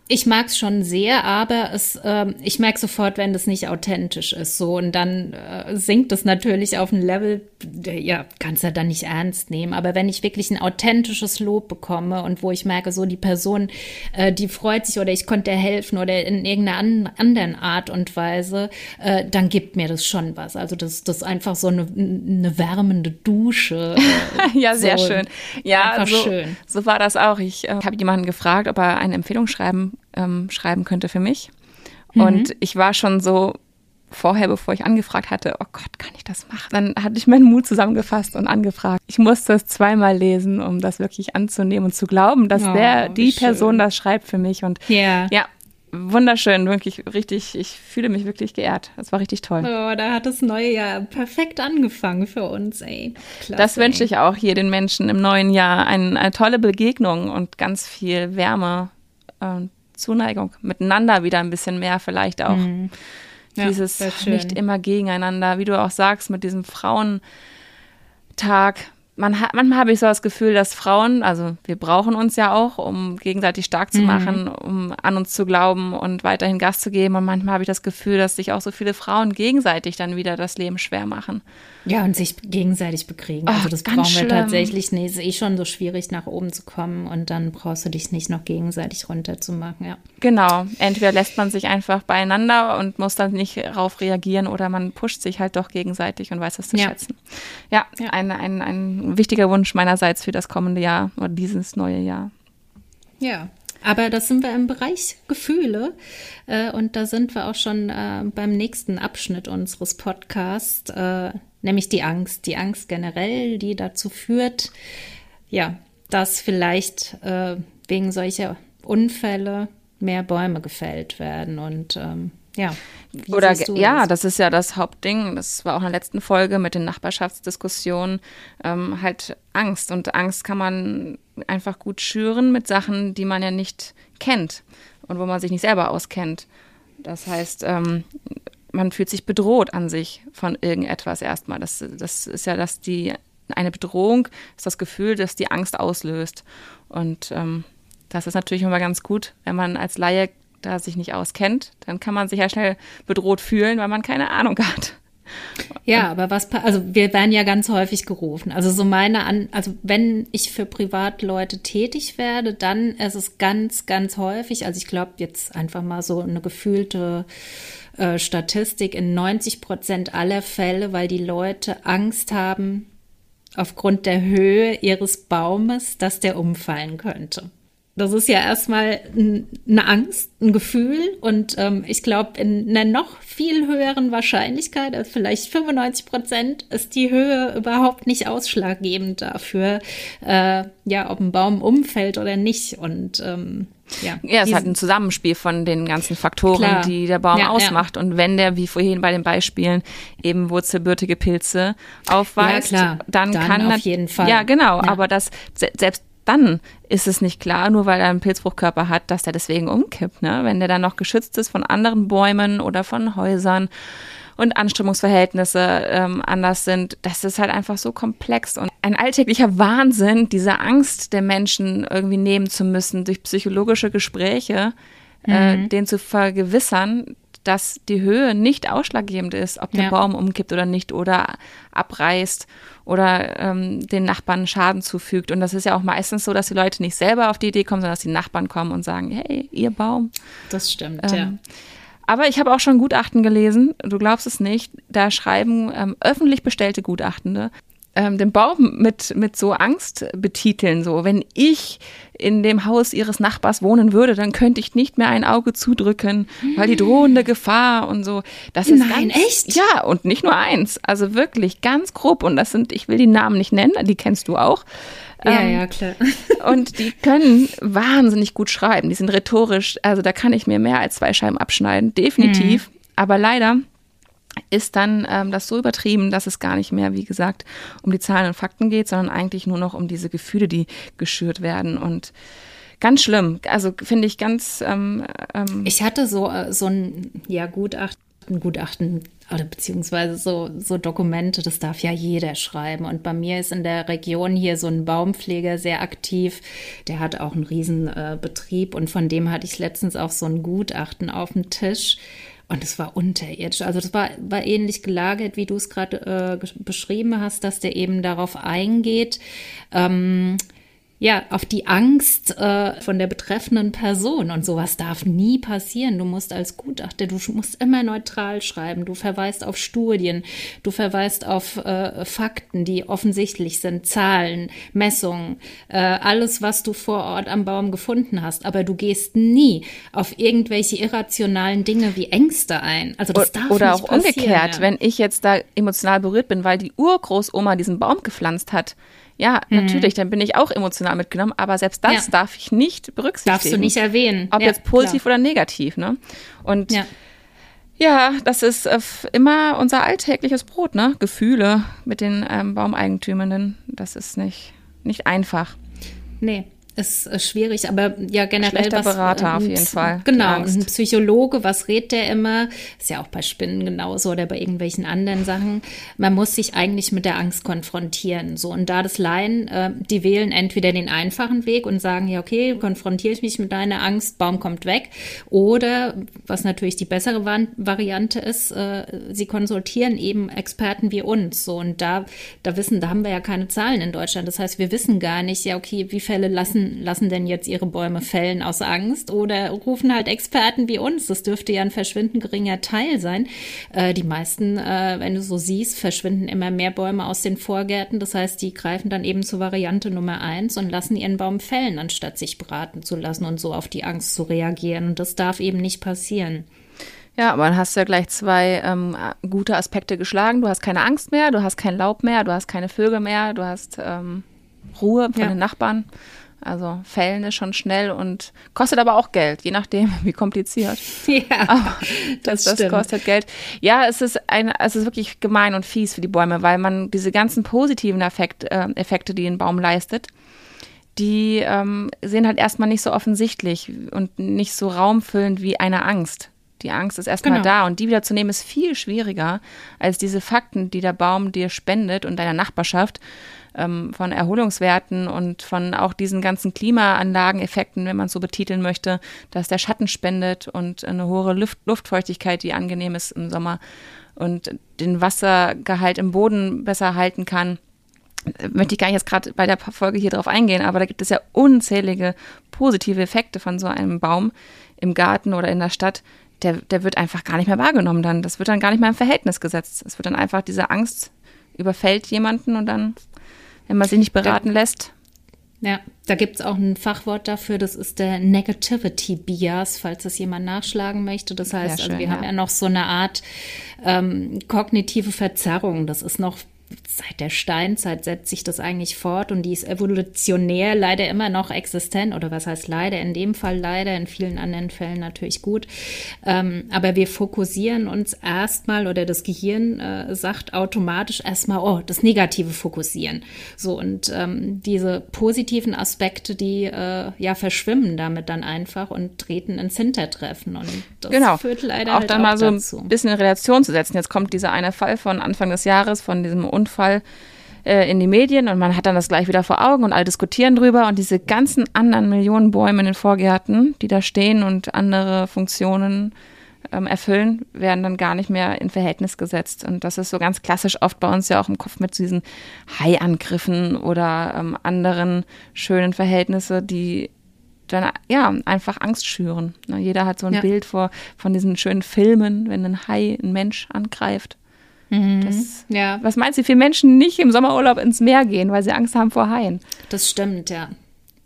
Speaker 3: ich mag es schon sehr, aber es, äh, ich merke sofort, wenn das nicht authentisch ist. So und dann äh, sinkt es natürlich auf ein Level, ja, kannst du dann nicht ernst nehmen. Aber wenn ich wirklich ein authentisches Lob bekomme und wo ich merke, so die Person, äh, die freut sich oder ich konnte helfen oder in irgendeiner an, anderen Art und Weise, äh, dann gibt mir das schon was. Also das, das ist einfach so eine, eine wärmende Dusche.
Speaker 2: Äh, ja, sehr so schön. Ja, so, schön. so war das auch. Ich äh, habe jemanden gefragt, ob er eine Empfehlung schreiben ähm, schreiben könnte für mich. Mhm. Und ich war schon so vorher, bevor ich angefragt hatte, oh Gott, kann ich das machen? Dann hatte ich meinen Mut zusammengefasst und angefragt. Ich musste es zweimal lesen, um das wirklich anzunehmen und zu glauben, dass oh, der, die Person das schreibt für mich. Und yeah. ja, wunderschön, wirklich richtig, ich fühle mich wirklich geehrt. Das war richtig toll.
Speaker 3: Oh, da hat das neue Jahr perfekt angefangen für uns, ey.
Speaker 2: Klasse, das wünsche ich auch hier den Menschen im neuen Jahr. Eine, eine tolle Begegnung und ganz viel Wärme und Zuneigung, miteinander wieder ein bisschen mehr vielleicht auch. Mhm. Ja, Dieses nicht immer gegeneinander, wie du auch sagst, mit diesem Frauentag. Man hat, manchmal habe ich so das Gefühl, dass Frauen, also wir brauchen uns ja auch, um gegenseitig stark zu mhm. machen, um an uns zu glauben und weiterhin Gas zu geben. Und manchmal habe ich das Gefühl, dass sich auch so viele Frauen gegenseitig dann wieder das Leben schwer machen.
Speaker 3: Ja, und sich gegenseitig bekriegen. Ach, also das brauchen wir schlimm. tatsächlich. Es ist eh schon so schwierig, nach oben zu kommen und dann brauchst du dich nicht noch gegenseitig runterzumachen, ja.
Speaker 2: Genau. Entweder lässt man sich einfach beieinander und muss dann nicht darauf reagieren oder man pusht sich halt doch gegenseitig und weiß das zu ja. schätzen. Ja, ja. Ein, ein, ein wichtiger Wunsch meinerseits für das kommende Jahr oder dieses neue Jahr.
Speaker 3: Ja, aber das sind wir im Bereich Gefühle äh, und da sind wir auch schon äh, beim nächsten Abschnitt unseres Podcasts. Äh, nämlich die Angst. Die Angst generell, die dazu führt, ja, dass vielleicht äh, wegen solcher Unfälle mehr Bäume gefällt werden und ähm, ja.
Speaker 2: Oder ja, das? das? ist ja das Hauptding. Das war auch in der letzten Folge mit den Nachbarschaftsdiskussionen. Ähm, halt Angst. Und Angst kann man einfach gut schüren mit Sachen, die man ja nicht kennt und wo man sich nicht selber auskennt. Das heißt, ähm, man fühlt sich bedroht an sich von irgendetwas erstmal. Das, das ist ja, dass die eine Bedrohung ist das Gefühl, dass die Angst auslöst. Und ähm, das ist natürlich immer ganz gut, wenn man als Laie da sich nicht auskennt, dann kann man sich ja schnell bedroht fühlen, weil man keine Ahnung hat.
Speaker 3: Ja, aber was, also wir werden ja ganz häufig gerufen. Also so meine An, also wenn ich für Privatleute tätig werde, dann ist es ganz, ganz häufig, also ich glaube jetzt einfach mal so eine gefühlte äh, Statistik in 90 Prozent aller Fälle, weil die Leute Angst haben aufgrund der Höhe ihres Baumes, dass der umfallen könnte. Das ist ja erstmal eine Angst, ein Gefühl und ähm, ich glaube, in einer noch viel höheren Wahrscheinlichkeit, also vielleicht 95 Prozent, ist die Höhe überhaupt nicht ausschlaggebend dafür, äh, ja, ob ein Baum umfällt oder nicht. Und ähm, ja,
Speaker 2: ja, es hat ein Zusammenspiel von den ganzen Faktoren, Klar. die der Baum ja, ausmacht. Ja. Und wenn der, wie vorhin bei den Beispielen, eben wurzelbürtige Pilze aufweist, ja, dann, dann kann
Speaker 3: auf jeden Fall.
Speaker 2: Ja, genau. Aber das selbst dann ist es nicht klar, nur weil er einen Pilzbruchkörper hat, dass der deswegen umkippt. Ne? Wenn der dann noch geschützt ist von anderen Bäumen oder von Häusern und Anströmungsverhältnisse ähm, anders sind, das ist halt einfach so komplex und ein alltäglicher Wahnsinn, diese Angst der Menschen irgendwie nehmen zu müssen durch psychologische Gespräche, äh, mhm. äh, den zu vergewissern, dass die Höhe nicht ausschlaggebend ist, ob der
Speaker 3: Ja.
Speaker 2: Baum umkippt oder nicht oder abreißt oder ähm, den Nachbarn Schaden zufügt. Und das ist ja auch meistens so, dass die Leute nicht selber auf die Idee kommen, sondern dass die Nachbarn kommen und sagen, hey, ihr Baum.
Speaker 3: Das stimmt,
Speaker 2: Ähm,
Speaker 3: ja.
Speaker 2: Aber ich habe auch schon Gutachten gelesen, du glaubst es nicht, da schreiben ähm, öffentlich bestellte Gutachtende ähm, den Baum mit, mit so Angst betiteln. So, wenn ich in dem Haus ihres Nachbars wohnen würde, dann könnte ich nicht mehr ein Auge zudrücken, weil die drohende Gefahr und so. Das ist
Speaker 3: Nein,
Speaker 2: ganz,
Speaker 3: echt?
Speaker 2: Ja, und nicht nur eins. Also wirklich ganz grob. Und das sind, ich will die Namen nicht nennen, die kennst du auch.
Speaker 3: Ja,
Speaker 2: Ähm,
Speaker 3: ja, klar.
Speaker 2: und die können wahnsinnig gut schreiben. Die sind rhetorisch, also da kann ich mir mehr als zwei Scheiben abschneiden, definitiv. Aber leider ist dann ähm, das so übertrieben, dass es gar nicht mehr, wie gesagt, um die Zahlen und Fakten geht, sondern eigentlich nur noch um diese Gefühle, die geschürt werden. Und ganz schlimm. Also finde ich ganz ähm, ähm,
Speaker 3: Ich hatte so, äh, so ein ja, Gutachten, Gutachten oder beziehungsweise so, so Dokumente, das darf ja jeder schreiben. Und bei mir ist in der Region hier so ein Baumpfleger sehr aktiv. Der hat auch einen riesen äh, und von dem hatte ich letztens auch so ein Gutachten auf dem Tisch. Und es war unterirdisch. Also das war, war ähnlich gelagert, wie du es gerade äh, beschrieben hast, dass der eben darauf eingeht. Ähm, ja, auf die Angst äh, von der betreffenden Person und sowas darf nie passieren. Du musst als Gutachter, du musst immer neutral schreiben. Du verweist auf Studien, du verweist auf äh, Fakten, die offensichtlich sind, Zahlen, Messungen, äh, alles, was du vor Ort am Baum gefunden hast. Aber du gehst nie auf irgendwelche irrationalen Dinge wie Ängste ein. Also das darf
Speaker 2: oder
Speaker 3: nicht
Speaker 2: auch
Speaker 3: passieren,
Speaker 2: umgekehrt,
Speaker 3: ja.
Speaker 2: wenn ich jetzt da emotional berührt bin, weil die Urgroßoma diesen Baum gepflanzt hat. Ja, natürlich, dann bin ich auch emotional mitgenommen, aber selbst das
Speaker 3: Mhm. Ja.
Speaker 2: darf ich nicht berücksichtigen.
Speaker 3: Darfst du nicht erwähnen.
Speaker 2: Ob
Speaker 3: Ja,
Speaker 2: jetzt positiv oder negativ, ne? Und
Speaker 3: Ja.
Speaker 2: ja, das ist äh, immer unser alltägliches Brot, ne? Gefühle mit den ähm, Baumeigentümenden. Das ist nicht, nicht einfach.
Speaker 3: Nee, ist äh, schwierig, aber ja generell
Speaker 2: Schlechter
Speaker 3: was,
Speaker 2: Berater auf
Speaker 3: ein
Speaker 2: jeden Fall,
Speaker 3: Genau, ein Psychologe, was rät der immer? Ist ja auch bei Spinnen genauso oder bei irgendwelchen anderen Sachen. Man muss sich eigentlich mit der Angst konfrontieren. So und da das Laien, äh, die wählen entweder den einfachen Weg und sagen ja okay, konfrontiere ich mich mit deiner Angst, Baum kommt weg, oder was natürlich die bessere Variante ist, äh, sie konsultieren eben Experten wie uns. So und da, da wissen, da haben wir ja keine Zahlen in Deutschland. Das heißt, wir wissen gar nicht, ja okay, wie Fälle lassen lassen denn jetzt ihre Bäume fällen aus Angst oder rufen halt Experten wie uns. Das dürfte ja ein verschwindend geringer Teil sein. Äh, die meisten, äh, wenn du so siehst, verschwinden immer mehr Bäume aus den Vorgärten. Das heißt, die greifen dann eben zur Variante Nummer eins und lassen ihren Baum fällen, anstatt sich beraten zu lassen und so auf die Angst zu reagieren. Und das darf eben nicht passieren.
Speaker 2: Ja, aber dann hast du ja gleich zwei ähm, gute Aspekte geschlagen. Du hast keine Angst mehr, du hast kein Laub mehr, du hast keine Vögel mehr, du hast ähm, Ruhe von
Speaker 3: Ja.
Speaker 2: den Nachbarn. Also fällen ist schon schnell und kostet aber auch Geld, je nachdem, wie kompliziert.
Speaker 3: Ja,
Speaker 2: Das, das kostet Geld. Ja, es ist ein, es ist wirklich gemein und fies für die Bäume, weil man diese ganzen positiven Effekt, äh, Effekte, die ein Baum leistet, die ähm, sind halt erstmal nicht so offensichtlich und nicht so raumfüllend wie eine Angst. Die Angst ist erstmal
Speaker 3: Genau.
Speaker 2: da und die wieder zu nehmen ist viel schwieriger als diese Fakten, die der Baum dir spendet und deiner Nachbarschaft ähm, von Erholungswerten und von auch diesen ganzen Klimaanlageneffekten, wenn man es so betiteln möchte, dass der Schatten spendet und eine hohe Luft Luftfeuchtigkeit, die angenehm ist im Sommer und den Wassergehalt im Boden besser halten kann möchte ich gar nicht jetzt gerade bei der Folge hier drauf eingehen, aber da gibt es ja unzählige positive Effekte von so einem Baum im Garten oder in der Stadt. Der, der wird einfach gar nicht mehr wahrgenommen dann. Das wird dann gar nicht mehr im Verhältnis gesetzt. Es wird dann einfach diese Angst überfällt jemanden und dann, wenn man sich nicht beraten lässt,
Speaker 3: Ja, da gibt es auch ein Fachwort dafür, das ist der Negativity Bias, falls das jemand nachschlagen möchte. Das heißt,
Speaker 2: Sehr schön,
Speaker 3: also wir
Speaker 2: ja.
Speaker 3: haben ja noch so eine Art ähm, kognitive Verzerrung. Das ist noch seit der Steinzeit setzt sich das eigentlich fort und die ist evolutionär leider immer noch existent oder was heißt leider, in dem Fall leider, in vielen anderen Fällen natürlich gut. Ähm, aber wir fokussieren uns erstmal oder das Gehirn äh, sagt automatisch erstmal, oh, das Negative fokussieren. So und ähm, diese positiven Aspekte, die äh, ja verschwimmen damit dann einfach und treten ins Hintertreffen und das
Speaker 2: genau.
Speaker 3: führt leider
Speaker 2: auch
Speaker 3: halt
Speaker 2: dann
Speaker 3: auch
Speaker 2: mal so
Speaker 3: dazu.
Speaker 2: ein bisschen in Relation zu setzen. Jetzt kommt dieser eine Fall von Anfang des Jahres, von diesem Unfall äh, in die Medien und man hat dann das gleich wieder vor Augen und alle diskutieren drüber und diese ganzen anderen Millionen Bäume in den Vorgärten, die da stehen und andere Funktionen ähm, erfüllen, werden dann gar nicht mehr in Verhältnis gesetzt. Und das ist so ganz klassisch oft bei uns ja auch im Kopf mit diesen Haiangriffen oder ähm, anderen schönen Verhältnisse, die dann ja einfach Angst schüren. Na, jeder hat so ein ja. Bild vor, von diesen schönen Filmen, wenn ein Hai einen Mensch angreift. Mhm. Das, ja. Was meinst du, wie viele Menschen nicht im Sommerurlaub ins Meer gehen, weil sie Angst haben vor Haien?
Speaker 3: Das stimmt, ja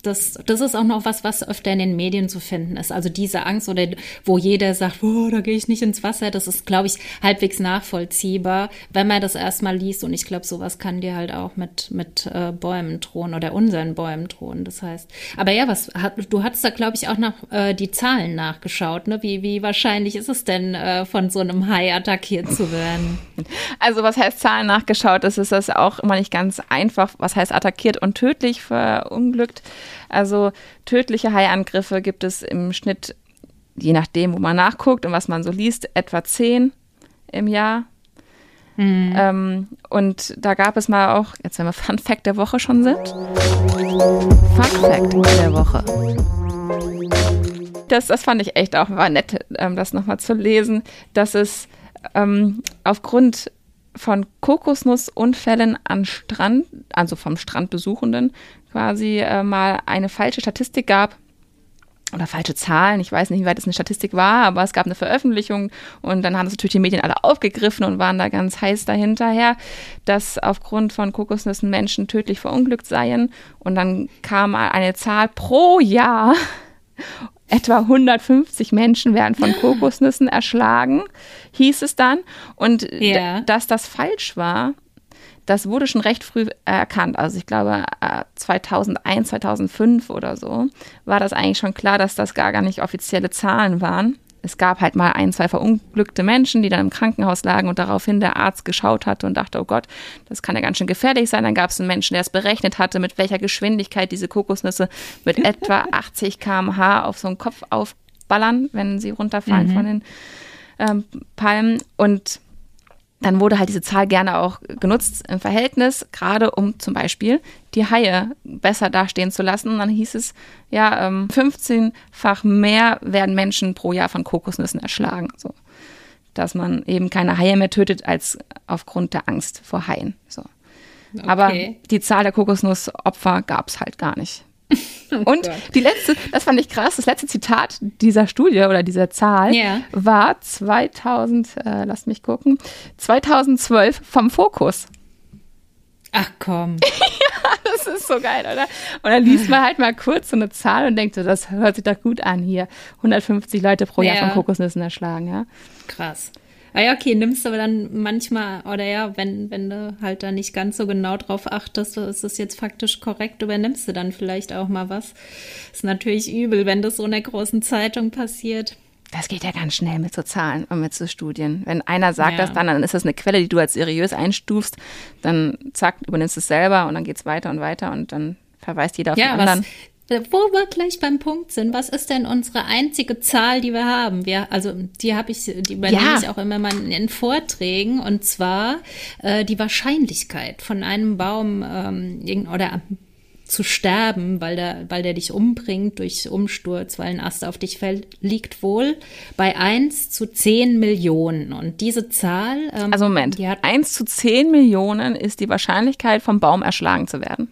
Speaker 3: das, das ist auch noch was, was öfter in den Medien zu finden ist. Also diese Angst oder wo jeder sagt, oh, da gehe ich nicht ins Wasser, das ist, glaube ich, halbwegs nachvollziehbar, wenn man das erstmal liest. Und ich glaube, sowas kann dir halt auch mit, mit äh, Bäumen drohen oder unseren Bäumen drohen. Das heißt, aber ja, was du hattest da, glaube ich, auch noch äh, die Zahlen nachgeschaut. Ne? Wie, wie wahrscheinlich ist es denn, äh, von so einem Hai attackiert zu werden?
Speaker 2: Also, was heißt Zahlen nachgeschaut? Das ist das auch immer nicht ganz einfach. Was heißt attackiert und tödlich verunglückt? Also tödliche Haiangriffe gibt es im Schnitt, je nachdem, wo man nachguckt und was man so liest, etwa zehn im Jahr. Mhm. Ähm, und da gab es mal auch, jetzt wenn wir Fun Fact der Woche schon sind. Fun Fact der Woche. Das, das fand ich echt auch, war nett, ähm, das nochmal zu lesen, dass es ähm, aufgrund von Kokosnussunfällen an Strand, also vom Strandbesuchenden, quasi äh, mal eine falsche Statistik gab oder falsche Zahlen. Ich weiß nicht, wie weit es eine Statistik war, aber es gab eine Veröffentlichung und dann haben es natürlich die Medien alle aufgegriffen und waren da ganz heiß dahinterher, dass aufgrund von Kokosnüssen Menschen tödlich verunglückt seien. Und dann kam eine Zahl pro Jahr etwa 150 Menschen werden von Kokosnüssen erschlagen, hieß es dann. Und yeah. dass das falsch war, das wurde schon recht früh erkannt. Also ich glaube 2001, äh, 2005 oder so war das eigentlich schon klar, dass das gar, gar nicht offizielle Zahlen waren es gab halt mal ein, zwei verunglückte Menschen, die dann im Krankenhaus lagen und daraufhin der Arzt geschaut hatte und dachte, oh Gott, das kann ja ganz schön gefährlich sein. Dann gab es einen Menschen, der es berechnet hatte, mit welcher Geschwindigkeit diese Kokosnüsse mit etwa 80 km/h auf so einen Kopf aufballern, wenn sie runterfallen mhm. von den ähm, Palmen. Und dann wurde halt diese Zahl gerne auch genutzt im Verhältnis, gerade um zum Beispiel die Haie besser dastehen zu lassen. Und dann hieß es, ja, 15-fach ähm, mehr werden Menschen pro Jahr von Kokosnüssen erschlagen. So. Dass man eben keine Haie mehr tötet als aufgrund der Angst vor Haien. So. Okay. Aber die Zahl der Kokosnussopfer gab es halt gar nicht. Oh und Gott. die letzte, das fand ich krass, das letzte Zitat dieser Studie oder dieser Zahl yeah. war 2000, äh, lass mich gucken, 2012 vom Fokus.
Speaker 3: Ach komm.
Speaker 2: ja, das ist so geil, oder? Und dann liest man halt mal kurz so eine Zahl und denkt so, das hört sich doch gut an hier. 150 Leute pro Jahr von Kokosnüssen erschlagen, ja.
Speaker 3: Krass. Ah ja, okay, nimmst du aber dann manchmal, oder ja, wenn, wenn du halt da nicht ganz so genau drauf achtest, ist es jetzt faktisch korrekt, übernimmst du dann vielleicht auch mal was. Ist natürlich übel, wenn das so in der großen Zeitung passiert.
Speaker 2: Das geht ja ganz schnell mit so Zahlen und mit so Studien. Wenn einer sagt ja. das dann, dann ist das eine Quelle, die du als seriös einstufst, dann zack, übernimmst du es selber und dann geht es weiter und weiter und dann verweist jeder auf ja, den anderen. Was,
Speaker 3: wo wir gleich beim Punkt sind, was ist denn unsere einzige Zahl, die wir haben? Wir, also die habe ich, die übernehme ja. ich auch immer mal in Vorträgen und zwar äh, die Wahrscheinlichkeit von einem Baum ähm, oder zu sterben, weil der, weil der dich umbringt durch Umsturz, weil ein Ast auf dich fällt, liegt wohl bei 1 zu 10 Millionen. Und diese Zahl.
Speaker 2: Ähm, also Moment, die hat 1 zu 10 Millionen ist die Wahrscheinlichkeit, vom Baum erschlagen zu werden.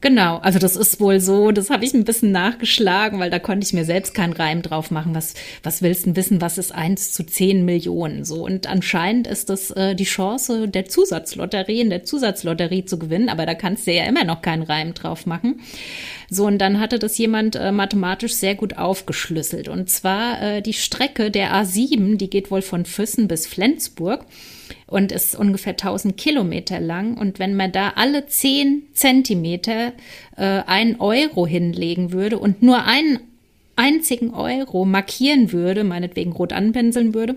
Speaker 3: Genau, also das ist wohl so, das habe ich ein bisschen nachgeschlagen, weil da konnte ich mir selbst keinen Reim drauf machen. Was, was willst du wissen, was ist eins zu zehn Millionen? So, und anscheinend ist das äh, die Chance der Zusatzlotterie, in der Zusatzlotterie zu gewinnen, aber da kannst du ja immer noch keinen Reim drauf machen. So, und dann hatte das jemand äh, mathematisch sehr gut aufgeschlüsselt. Und zwar äh, die Strecke der A7, die geht wohl von Füssen bis Flensburg und ist ungefähr 1000 Kilometer lang. Und wenn man da alle 10 Zentimeter äh, einen Euro hinlegen würde und nur einen einzigen Euro markieren würde, meinetwegen rot anpinseln würde,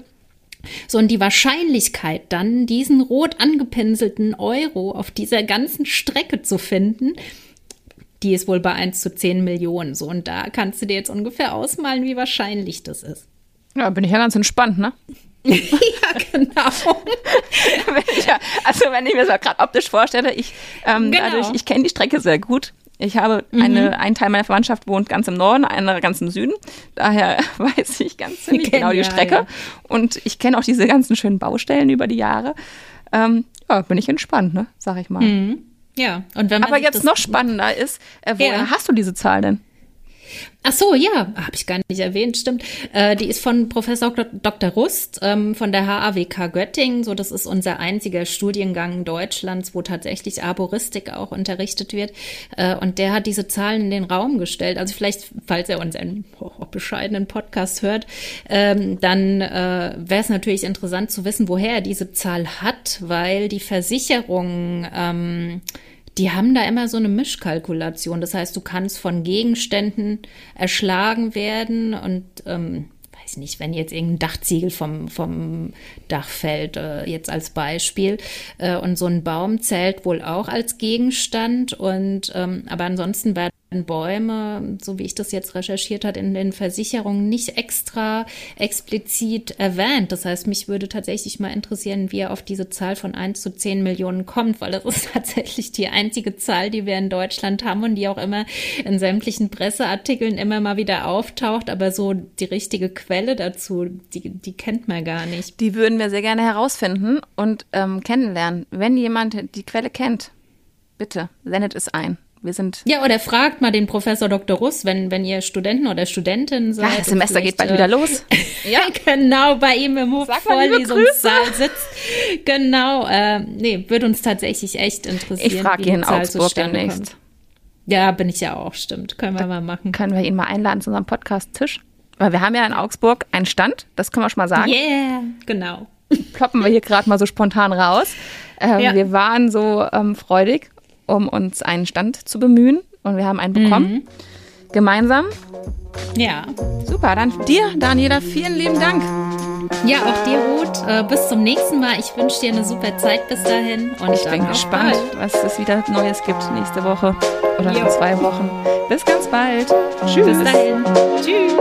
Speaker 3: so, und die Wahrscheinlichkeit dann, diesen rot angepinselten Euro auf dieser ganzen Strecke zu finden, die ist wohl bei 1 zu 10 Millionen. So, und da kannst du dir jetzt ungefähr ausmalen, wie wahrscheinlich das ist.
Speaker 2: Ja, bin ich ja ganz entspannt, ne?
Speaker 3: ja, genau.
Speaker 2: ja, also wenn ich mir so gerade optisch vorstelle, ich ähm, genau. dadurch, ich kenne die Strecke sehr gut. Ich habe
Speaker 3: Mhm.
Speaker 2: eine, ein Teil meiner Verwandtschaft wohnt ganz im Norden, ein anderer ganz im Süden. Daher weiß ich ganz ziemlich genau die
Speaker 3: Genial,
Speaker 2: Strecke.
Speaker 3: ja.
Speaker 2: Und ich kenne auch diese ganzen schönen Baustellen über die Jahre. Ähm, ja, bin ich entspannt, ne? Sag ich mal.
Speaker 3: Mhm. Ja, und wenn man
Speaker 2: Aber jetzt noch spannender ist, äh, woher
Speaker 3: Ja.
Speaker 2: hast du diese Zahl denn?
Speaker 3: Ach so, ja, habe ich gar nicht erwähnt, stimmt. Äh, die ist von Professor Dr. Rust ähm, von der HAWK Göttingen. So, das ist unser einziger Studiengang Deutschlands, wo tatsächlich Arboristik auch unterrichtet wird. Äh, und der hat diese Zahlen in den Raum gestellt. Also vielleicht, falls er unseren oh, bescheidenen Podcast hört, ähm, dann äh, wäre es natürlich interessant zu wissen, woher er diese Zahl hat, weil die Versicherungen ähm, die haben da immer so eine Mischkalkulation. Das heißt, du kannst von Gegenständen erschlagen werden und ähm, weiß nicht, wenn jetzt irgendein Dachziegel vom, vom Dach fällt, äh, jetzt als Beispiel. Äh, und so ein Baum zählt wohl auch als Gegenstand. Und ähm, aber ansonsten werden Bäume, so wie ich das jetzt recherchiert hat, in den Versicherungen nicht extra explizit erwähnt. Das heißt, mich würde tatsächlich mal interessieren, wie er auf diese Zahl von 1 zu 10 Millionen kommt, weil das ist tatsächlich die einzige Zahl, die wir in Deutschland haben und die auch immer in sämtlichen Presseartikeln immer mal wieder auftaucht. Aber so die richtige Quelle dazu, die, die kennt man gar nicht.
Speaker 2: Die würden wir sehr gerne herausfinden und ähm, kennenlernen. Wenn jemand die Quelle kennt, bitte sendet es ein. Wir sind.
Speaker 3: Ja, oder fragt mal den Professor Dr. Russ, wenn, wenn ihr Studenten oder Studentinnen seid.
Speaker 2: Ja, das Semester geht bald wieder
Speaker 3: äh,
Speaker 2: los.
Speaker 3: Ja, genau, bei ihm im
Speaker 2: liebe
Speaker 3: Vorlesungssaal sitzt. Genau, äh, nee, würde uns tatsächlich echt interessieren.
Speaker 2: Ich frage ihn in Augsburg demnächst.
Speaker 3: kommt. Ja, bin ich ja auch, stimmt. Können wir mal machen.
Speaker 2: Können wir ihn mal einladen zu unserem Podcast-Tisch? Weil wir haben ja in Augsburg einen Stand, das können wir schon mal sagen.
Speaker 3: Yeah, genau.
Speaker 2: Ploppen wir hier gerade mal so spontan raus. Ähm,
Speaker 3: Ja.
Speaker 2: Wir waren so ähm, freudig, um uns einen Stand zu bemühen. Und wir haben einen bekommen.
Speaker 3: Mhm.
Speaker 2: Gemeinsam.
Speaker 3: Ja.
Speaker 2: Super, dann dir, Daniela, vielen lieben Dank.
Speaker 3: Ja, auch dir, Ruth. Äh, bis zum nächsten Mal. Ich wünsche dir eine super Zeit bis dahin. Und
Speaker 2: ich bin gespannt,
Speaker 3: bald.
Speaker 2: was es wieder Neues gibt nächste Woche oder
Speaker 3: jo.
Speaker 2: in zwei Wochen. Bis ganz bald. Tschüss.
Speaker 3: Bis dahin. Tschüss.